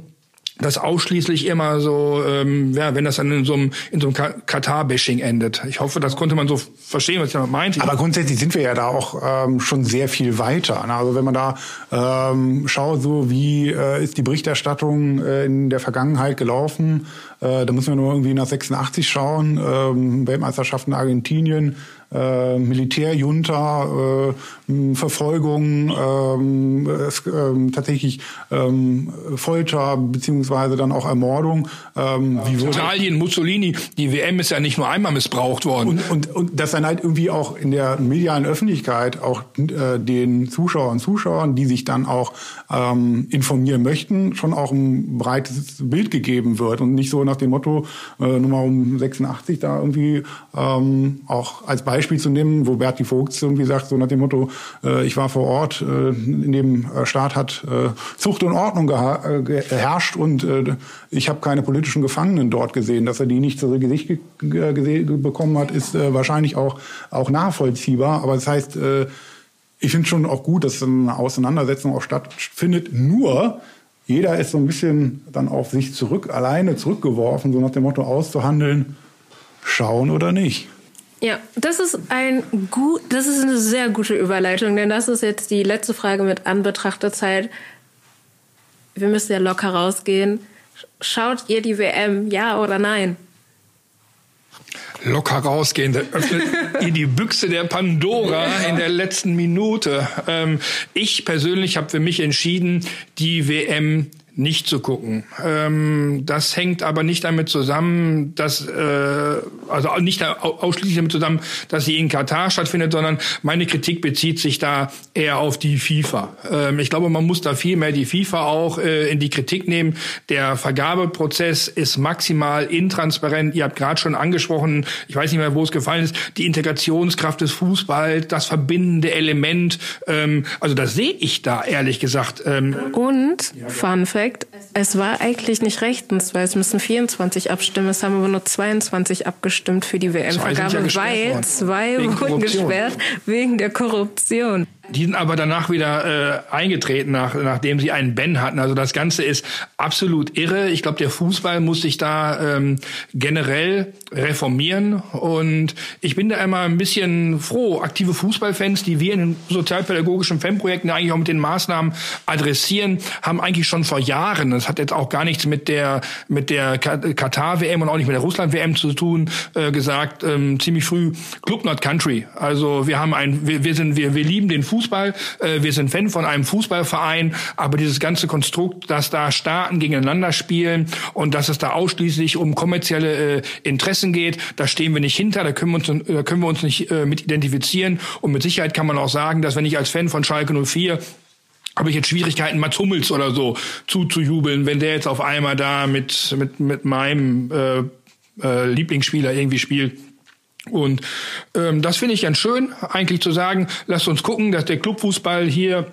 das ausschließlich immer so, ähm, ja, wenn das dann in so einem, in so einem Katar-Bashing endet. Ich hoffe, das konnte man so verstehen, was ich damit meinte.
Aber grundsätzlich sind wir ja da auch ähm, schon sehr viel weiter. Ne? Also wenn man da ähm, schaut, so wie äh, ist die Berichterstattung äh, in der Vergangenheit gelaufen, äh, da müssen wir nur irgendwie nach 86 schauen, ähm, Weltmeisterschaften Argentinien, äh, Militärjunta, äh, Verfolgung, ähm, es, ähm, tatsächlich ähm, Folter beziehungsweise dann auch Ermordung.
Ähm, wie Italien, Mussolini, die WM ist ja nicht nur einmal missbraucht worden.
Und, und, und das dann halt irgendwie auch in der medialen Öffentlichkeit auch äh, den Zuschauern und Zuschauern, die sich dann auch ähm, informieren möchten, schon auch ein breites Bild gegeben wird und nicht so nach dem Motto äh, Nummer um 86 da irgendwie ähm, auch als Beispiel Beispiel zu nehmen, wo Berti Vogt irgendwie sagt, so nach dem Motto, äh, ich war vor Ort, äh, in dem äh, Staat hat äh, Zucht und Ordnung äh, geherrscht und äh, ich habe keine politischen Gefangenen dort gesehen. Dass er die nicht zu Gesicht bekommen hat, ist äh, wahrscheinlich auch, auch nachvollziehbar. Aber das heißt, äh, ich finde schon auch gut, dass eine Auseinandersetzung auch stattfindet. Nur, jeder ist so ein bisschen dann auf sich zurück, alleine zurückgeworfen, so nach dem Motto auszuhandeln, schauen oder nicht.
Ja, das ist ein gut, das ist eine sehr gute Überleitung, denn das ist jetzt die letzte Frage mit Anbetracht der Zeit. Wir müssen ja locker rausgehen. Schaut ihr die WM, ja oder nein?
Locker rausgehen, da öffnet ihr die Büchse der Pandora in der letzten Minute. Ähm, ich persönlich habe für mich entschieden, die WM nicht zu gucken. Ähm, das hängt aber nicht damit zusammen, dass äh, also nicht ausschließlich damit zusammen, dass sie in Katar stattfindet, sondern meine Kritik bezieht sich da eher auf die FIFA. Ähm, ich glaube, man muss da viel mehr die FIFA auch äh, in die Kritik nehmen. Der Vergabeprozess ist maximal intransparent. Ihr habt gerade schon angesprochen, ich weiß nicht mehr, wo es gefallen ist, die Integrationskraft des Fußballs, das verbindende Element. Ähm, also das sehe ich da ehrlich gesagt.
Ähm, Und Fun Fact gezeigt, es war eigentlich nicht rechtens, weil es müssen 24 abstimmen. Es haben aber nur 22 abgestimmt für die WM-Vergabe, weil zwei wurden gesperrt wegen der Korruption.
Die sind aber danach wieder äh, eingetreten, nach, nachdem sie einen Ben hatten. Also das Ganze ist absolut irre. Ich glaube, der Fußball muss sich da ähm, generell reformieren. Und ich bin da immer ein bisschen froh. Aktive Fußballfans, die wir in den sozialpädagogischen Fanprojekten eigentlich auch mit den Maßnahmen adressieren, haben eigentlich schon vor Jahren, das hat jetzt auch gar nichts mit der mit der Katar-WM und auch nicht mit der Russland-WM zu tun, äh, gesagt, ähm, ziemlich früh Club Not Country. Also wir haben ein, wir, wir sind, wir, wir lieben den Fußball Fußball. Äh, wir sind Fan von einem Fußballverein, aber dieses ganze Konstrukt, dass da Staaten gegeneinander spielen und dass es da ausschließlich um kommerzielle äh, Interessen geht, da stehen wir nicht hinter, da können wir uns, da können wir uns nicht äh, mit identifizieren. Und mit Sicherheit kann man auch sagen, dass wenn ich als Fan von Schalke 04 habe ich jetzt Schwierigkeiten, Mats Hummels oder so zuzujubeln, wenn der jetzt auf einmal da mit, mit, mit meinem äh, äh, Lieblingsspieler irgendwie spielt. Und ähm, das finde ich ganz schön, eigentlich zu sagen, lasst uns gucken, dass der Clubfußball hier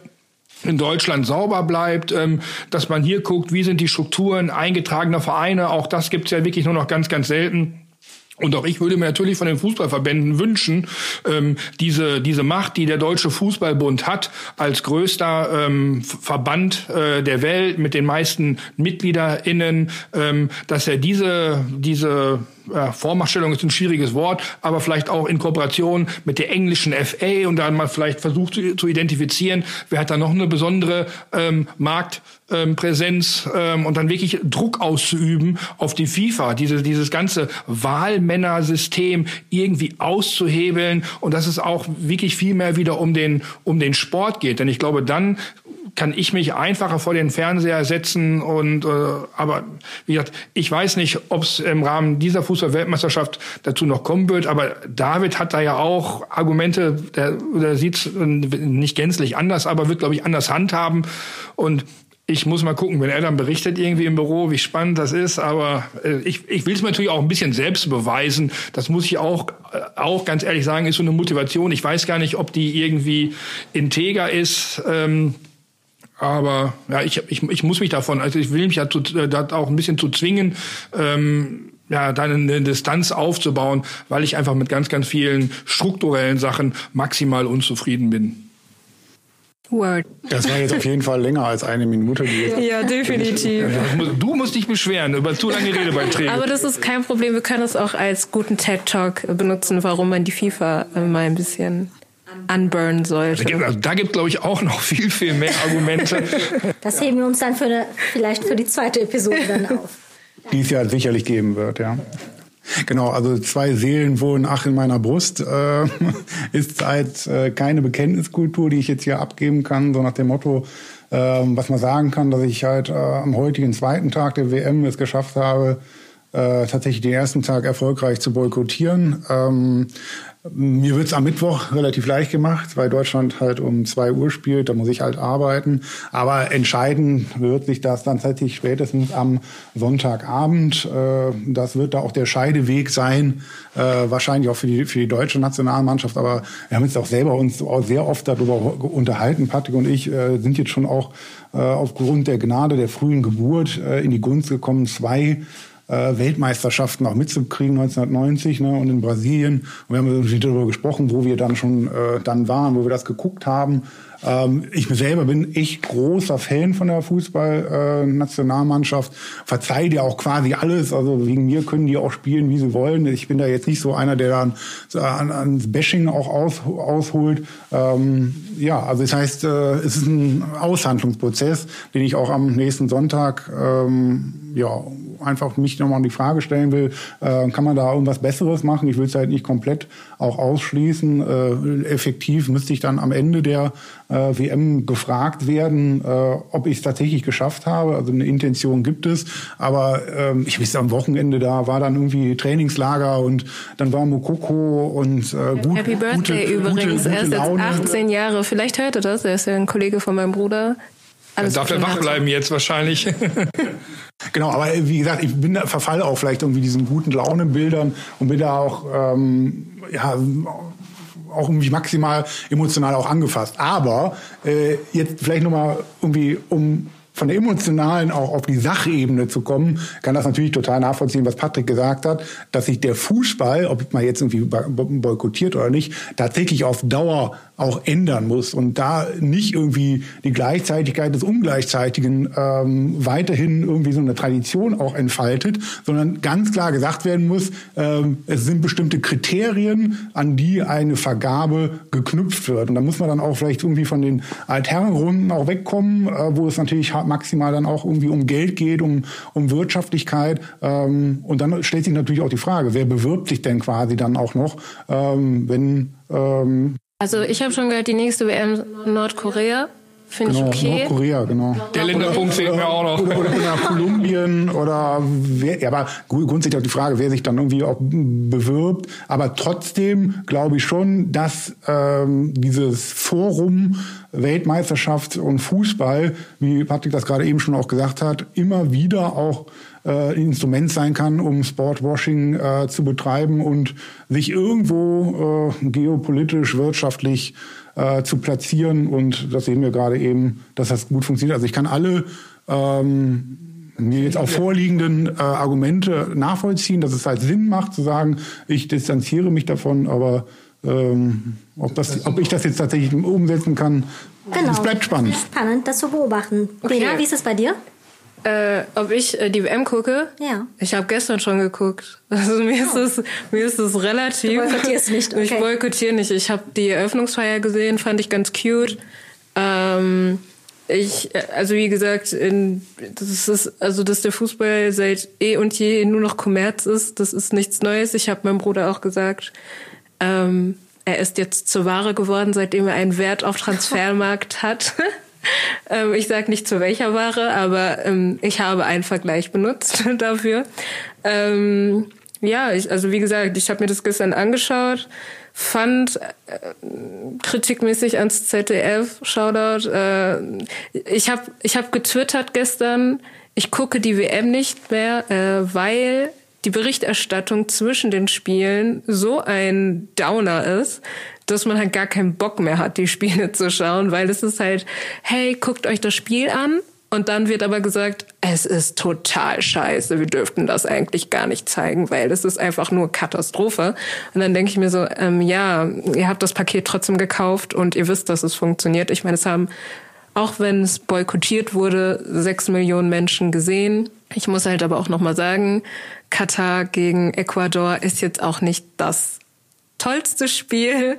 in Deutschland sauber bleibt, ähm, dass man hier guckt, wie sind die Strukturen eingetragener Vereine, auch das gibt's ja wirklich nur noch ganz, ganz selten. Und auch ich würde mir natürlich von den Fußballverbänden wünschen, ähm, diese, diese Macht, die der Deutsche Fußballbund hat, als größter ähm, Verband äh, der Welt mit den meisten MitgliederInnen, ähm, dass er diese, diese ja, Vormachtstellung ist ein schwieriges Wort, aber vielleicht auch in Kooperation mit der englischen FA und dann mal vielleicht versucht zu, zu identifizieren, wer hat da noch eine besondere ähm, Marktpräsenz ähm, ähm, und dann wirklich Druck auszuüben auf die FIFA, diese, dieses ganze Wahlmännersystem irgendwie auszuhebeln. Und dass es auch wirklich viel mehr wieder um den, um den Sport geht. Denn ich glaube, dann kann ich mich einfacher vor den Fernseher setzen und äh, aber wie gesagt, ich weiß nicht, ob es im Rahmen dieser Fußball-Weltmeisterschaft dazu noch kommen wird, aber David hat da ja auch Argumente, der, der sieht nicht gänzlich anders, aber wird, glaube ich, anders handhaben. Und ich muss mal gucken, wenn er dann berichtet irgendwie im Büro, wie spannend das ist. Aber äh, ich, ich will es natürlich auch ein bisschen selbst beweisen. Das muss ich auch, äh, auch ganz ehrlich sagen, ist so eine Motivation. Ich weiß gar nicht, ob die irgendwie integer ist. Ähm, aber ja, ich, ich, ich muss mich davon, also ich will mich dazu, äh, da auch ein bisschen zu zwingen, ähm, ja, dann eine Distanz aufzubauen, weil ich einfach mit ganz, ganz vielen strukturellen Sachen maximal unzufrieden bin.
Word. Das war jetzt auf jeden Fall länger als eine Minute.
ja, definitiv.
Du musst dich beschweren über zu lange Redebeiträge.
Aber das ist kein Problem. Wir können es auch als guten TED Talk benutzen, warum man die FIFA mal ein bisschen unburnen sollte.
Da gibt, also da gibt glaube ich, auch noch viel, viel mehr Argumente.
Das heben wir uns dann für eine, vielleicht für die zweite Episode dann auf.
Die es ja sicherlich geben wird, ja. Genau, also zwei Seelen wohnen ach in meiner Brust. Äh, ist halt äh, keine Bekenntniskultur, die ich jetzt hier abgeben kann, so nach dem Motto, äh, was man sagen kann, dass ich halt äh, am heutigen zweiten Tag der WM es geschafft habe, äh, tatsächlich den ersten Tag erfolgreich zu boykottieren. Ähm, mir wird's am Mittwoch relativ leicht gemacht, weil Deutschland halt um zwei Uhr spielt, da muss ich halt arbeiten. Aber entscheiden wird sich das dann tatsächlich spätestens am Sonntagabend. Äh, das wird da auch der Scheideweg sein, äh, wahrscheinlich auch für die, für die deutsche Nationalmannschaft. Aber wir haben uns auch selber uns auch sehr oft darüber unterhalten. Patrick und ich äh, sind jetzt schon auch aufgrund der Gnade der frühen Geburt in die Gunst gekommen, zwei äh, Weltmeisterschaften auch mitzukriegen 1990 ne, und in Brasilien. Und wir haben irgendwie darüber gesprochen, wo wir dann schon äh, dann waren, wo wir das geguckt haben. Ähm, ich selber bin echt großer Fan von der Fußballnationalmannschaft. Äh, Verzeih dir auch quasi alles. Also wegen mir können die auch spielen, wie sie wollen. Ich bin da jetzt nicht so einer, der dann so an, ans Bashing auch aus, ausholt. Ähm, ja, also das heißt, äh, es ist ein Aushandlungsprozess, den ich auch am nächsten Sonntag ähm, ja einfach mich nochmal die Frage stellen will, äh, kann man da irgendwas Besseres machen? Ich will es halt nicht komplett auch ausschließen. Äh, effektiv müsste ich dann am Ende der äh, WM gefragt werden, äh, ob ich es tatsächlich geschafft habe. Also eine Intention gibt es, aber ähm, ich weiß am Wochenende da war dann irgendwie Trainingslager und dann war Mokoko und äh, gut,
Happy Birthday
gute,
übrigens.
Gute, gute
er ist
Laune.
jetzt 18 Jahre. Vielleicht hört er das. Er ist ja ein Kollege von meinem Bruder.
Alles darf er wach bleiben jetzt wahrscheinlich.
Genau, aber wie gesagt, ich bin da verfall auch vielleicht irgendwie diesen guten Launebildern und bin da auch ähm, ja auch irgendwie maximal emotional auch angefasst. Aber äh, jetzt vielleicht nochmal irgendwie um von der emotionalen auch auf die Sachebene zu kommen, kann das natürlich total nachvollziehen, was Patrick gesagt hat, dass sich der Fußball, ob man jetzt irgendwie boykottiert oder nicht, tatsächlich auf Dauer auch ändern muss und da nicht irgendwie die Gleichzeitigkeit des Ungleichzeitigen ähm, weiterhin irgendwie so eine Tradition auch entfaltet, sondern ganz klar gesagt werden muss, ähm, es sind bestimmte Kriterien, an die eine Vergabe geknüpft wird. Und da muss man dann auch vielleicht irgendwie von den Altherrenrunden auch wegkommen, äh, wo es natürlich maximal dann auch irgendwie um Geld geht, um, um Wirtschaftlichkeit. Ähm, und dann stellt sich natürlich auch die Frage, wer bewirbt sich denn quasi dann auch noch, ähm, wenn... Ähm,
also ich habe schon gehört, die nächste WM Nordkorea. Finde
genau,
ich okay.
Nordkorea, genau.
Der Länderpunkt fehlt mir auch noch.
Oder, oder, oder Kolumbien oder wer, ja, aber grundsätzlich auch die Frage, wer sich dann irgendwie auch bewirbt. Aber trotzdem glaube ich schon, dass ähm, dieses Forum Weltmeisterschaft und Fußball, wie Patrick das gerade eben schon auch gesagt hat, immer wieder auch äh, ein Instrument sein kann, um Sportwashing äh, zu betreiben und sich irgendwo äh, geopolitisch, wirtschaftlich äh, zu platzieren. Und das sehen wir gerade eben, dass das gut funktioniert. Also ich kann alle ähm, mir jetzt auch vorliegenden äh, Argumente nachvollziehen, dass es halt Sinn macht zu sagen, ich distanziere mich davon, aber ähm, ob, das, ob ich das jetzt tatsächlich umsetzen kann,
Genau.
es bleibt spannend.
Spannend, das zu beobachten.
Okay.
Lena, wie ist es bei dir?
Äh, ob ich äh, die WM gucke?
Ja.
Ich habe gestern schon geguckt. Also mir ist es mir ist es relativ.
Du boykottierst nicht, okay.
Ich boykottiere nicht. Ich habe die Eröffnungsfeier gesehen, fand ich ganz cute. Ähm, ich, äh, also wie gesagt, in, das ist, also dass der Fußball seit eh und je nur noch Kommerz ist, das ist nichts Neues. Ich habe meinem Bruder auch gesagt, ähm, er ist jetzt zur Ware geworden, seitdem er einen Wert auf Transfermarkt hat. ähm, ich sage nicht zu welcher Ware, aber ähm, ich habe einen Vergleich benutzt dafür. Ähm, ja, ich, also wie gesagt, ich habe mir das gestern angeschaut, fand äh, kritikmäßig ans ZDF, Shoutout. Äh, ich habe ich hab getwittert gestern, ich gucke die WM nicht mehr, äh, weil die Berichterstattung zwischen den Spielen so ein Downer ist, dass man halt gar keinen Bock mehr hat, die Spiele zu schauen, weil es ist halt, hey, guckt euch das Spiel an. Und dann wird aber gesagt, es ist total scheiße, wir dürften das eigentlich gar nicht zeigen, weil es ist einfach nur Katastrophe. Und dann denke ich mir so, ähm, ja, ihr habt das Paket trotzdem gekauft und ihr wisst, dass es funktioniert. Ich meine, es haben, auch wenn es boykottiert wurde, sechs Millionen Menschen gesehen. Ich muss halt aber auch nochmal sagen, Katar gegen Ecuador ist jetzt auch nicht das tollste Spiel.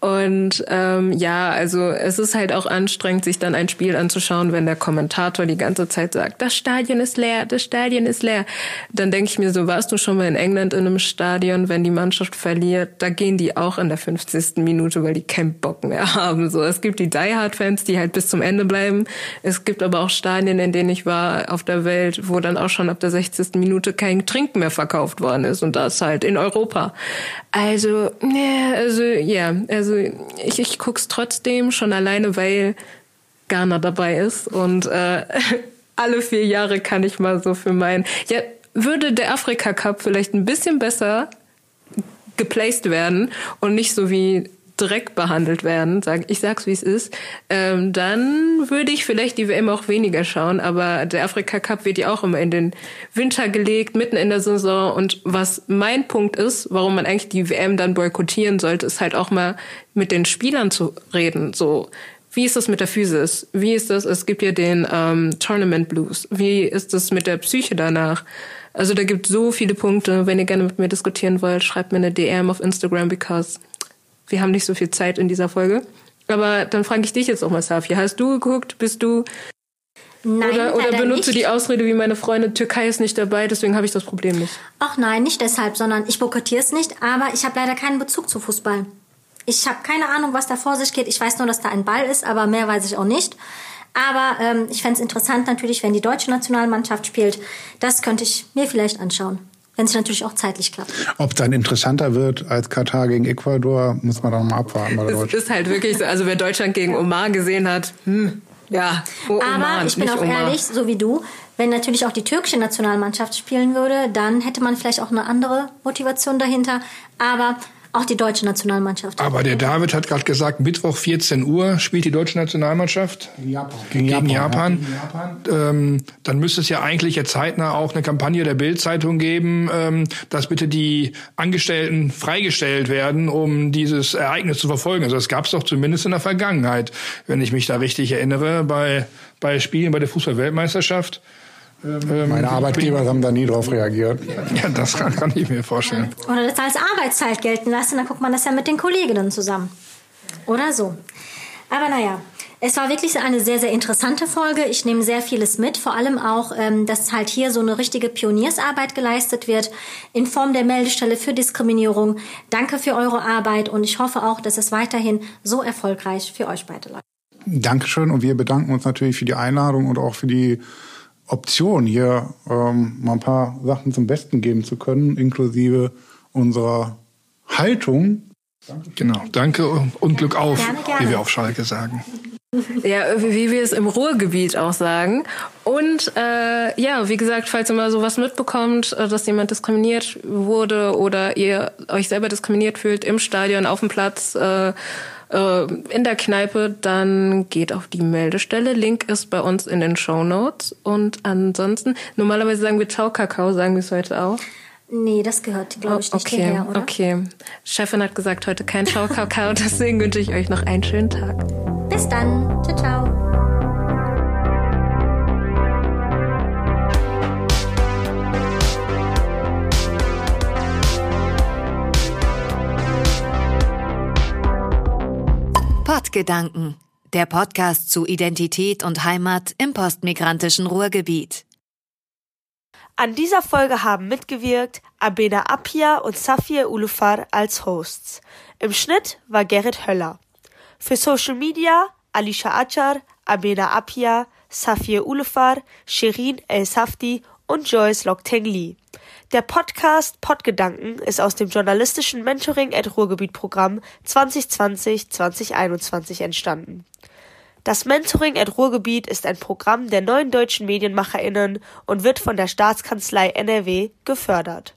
Und ähm, ja, also es ist halt auch anstrengend, sich dann ein Spiel anzuschauen, wenn der Kommentator die ganze Zeit sagt, das Stadion ist leer, das Stadion ist leer. Dann denke ich mir so, warst du schon mal in England in einem Stadion, wenn die Mannschaft verliert, da gehen die auch in der 50. Minute, weil die keinen Bock mehr haben. So, es gibt die Die Hard Fans, die halt bis zum Ende bleiben. Es gibt aber auch Stadien, in denen ich war auf der Welt, wo dann auch schon ab der 60. Minute kein Trinken mehr verkauft worden ist und das halt in Europa. Also, ja, also ja, also ich, ich guck's trotzdem schon alleine, weil Ghana dabei ist und äh, alle vier Jahre kann ich mal so für meinen. Ja, würde der Afrika Cup vielleicht ein bisschen besser geplaced werden und nicht so wie Dreck behandelt werden, sag, ich sag's wie es ist, ähm, dann würde ich vielleicht die WM auch weniger schauen. Aber der Afrika Cup wird ja auch immer in den Winter gelegt, mitten in der Saison. Und was mein Punkt ist, warum man eigentlich die WM dann boykottieren sollte, ist halt auch mal mit den Spielern zu reden. So, wie ist das mit der Physis? Wie ist das? Es gibt ja den ähm, Tournament Blues. Wie ist das mit der Psyche danach? Also da gibt so viele Punkte. Wenn ihr gerne mit mir diskutieren wollt, schreibt mir eine DM auf Instagram, because wir haben nicht so viel Zeit in dieser Folge. Aber dann frage ich dich jetzt auch mal, Safi. Hast du geguckt? Bist du
Nein,
oder, oder du
nicht.
die Ausrede wie meine Freundin, Türkei ist nicht dabei, deswegen habe ich das Problem nicht.
Ach nein, nicht deshalb, sondern ich boykottiere es nicht, aber ich habe leider keinen Bezug zu Fußball. Ich habe keine Ahnung, was da vor sich geht. Ich weiß nur, dass da ein Ball ist, aber mehr weiß ich auch nicht. Aber ähm, ich fände es interessant natürlich, wenn die deutsche Nationalmannschaft spielt. Das könnte ich mir vielleicht anschauen. Wenn es natürlich auch zeitlich klappt.
Ob es dann interessanter wird als Katar gegen Ecuador, muss man dann mal abwarten bei der
Es ist halt wirklich so, also wer Deutschland gegen Oman gesehen hat, hm, ja, oh,
Aber
Oman,
ich bin auch
Oman.
ehrlich, so wie du, wenn natürlich auch die türkische Nationalmannschaft spielen würde, dann hätte man vielleicht auch eine andere Motivation dahinter. Aber Auch die deutsche Nationalmannschaft.
Aber der David hat gerade gesagt, Mittwoch 14 Uhr spielt die deutsche Nationalmannschaft
Gegen Japan.
gegen Japan.
Japan,
Ähm, dann müsste es ja eigentlich jetzt zeitnah auch eine Kampagne der Bild-Zeitung geben, ähm, dass bitte die Angestellten freigestellt werden, um dieses Ereignis zu verfolgen. Also das gab es doch zumindest in der Vergangenheit, wenn ich mich da richtig erinnere, bei, bei Spielen bei der Fußball-Weltmeisterschaft. Ähm,
Meine Arbeitgeber haben da nie drauf reagiert.
Ja, das kann, kann ich mir vorstellen.
Oder das als Arbeitszeit gelten lassen, dann guckt man das ja mit den Kolleginnen zusammen. Oder so. Aber naja, es war wirklich eine sehr, sehr interessante Folge. Ich nehme sehr vieles mit, vor allem auch, ähm, dass halt hier so eine richtige Pioniersarbeit geleistet wird in Form der Meldestelle für Diskriminierung. Danke für eure Arbeit und ich hoffe auch, dass es weiterhin so erfolgreich für euch beide läuft.
Dankeschön und wir bedanken uns natürlich für die Einladung und auch für die Option, hier ähm, mal ein paar Sachen zum Besten geben zu können, inklusive unserer Haltung.
Genau. Danke und Glück auf,
Gerne, gerne.
wie wir auf Schalke sagen.
Ja, wie wir es im Ruhrgebiet auch sagen. Und äh, ja, wie gesagt, falls ihr mal sowas mitbekommt, äh, dass jemand diskriminiert wurde oder ihr euch selber diskriminiert fühlt im Stadion, auf dem Platz, äh, äh, in der Kneipe, dann geht auf die Meldestelle. Link ist bei uns in den Show Notes. Und ansonsten, normalerweise sagen wir Ciao Kakao, sagen wir es heute auch.
Nee, das gehört, glaube ich, nicht
okay,
hierher, oder?
okay. Chefin hat gesagt, heute kein Ciao Kakao, deswegen wünsche ich euch noch einen schönen Tag.
Bis dann. Ciao, ciao.
Pottgedanken, der Podcast zu Identität und Heimat im postmigrantischen Ruhrgebiet.
An dieser Folge haben mitgewirkt Abena Apia und Safir Ulufar als Hosts. Im Schnitt war Gerrit Höller. Für Social Media Alicia Achar, Abena Apia, Safir Ulufar, Shirin El Safti und Joyce Lokteng Lee. Der Podcast Podgedanken ist aus dem journalistischen Mentoring at Ruhrgebiet Programm 2020-2021 entstanden. Das Mentoring at Ruhrgebiet ist ein Programm der neuen deutschen MedienmacherInnen und wird von der Staatskanzlei NRW gefördert.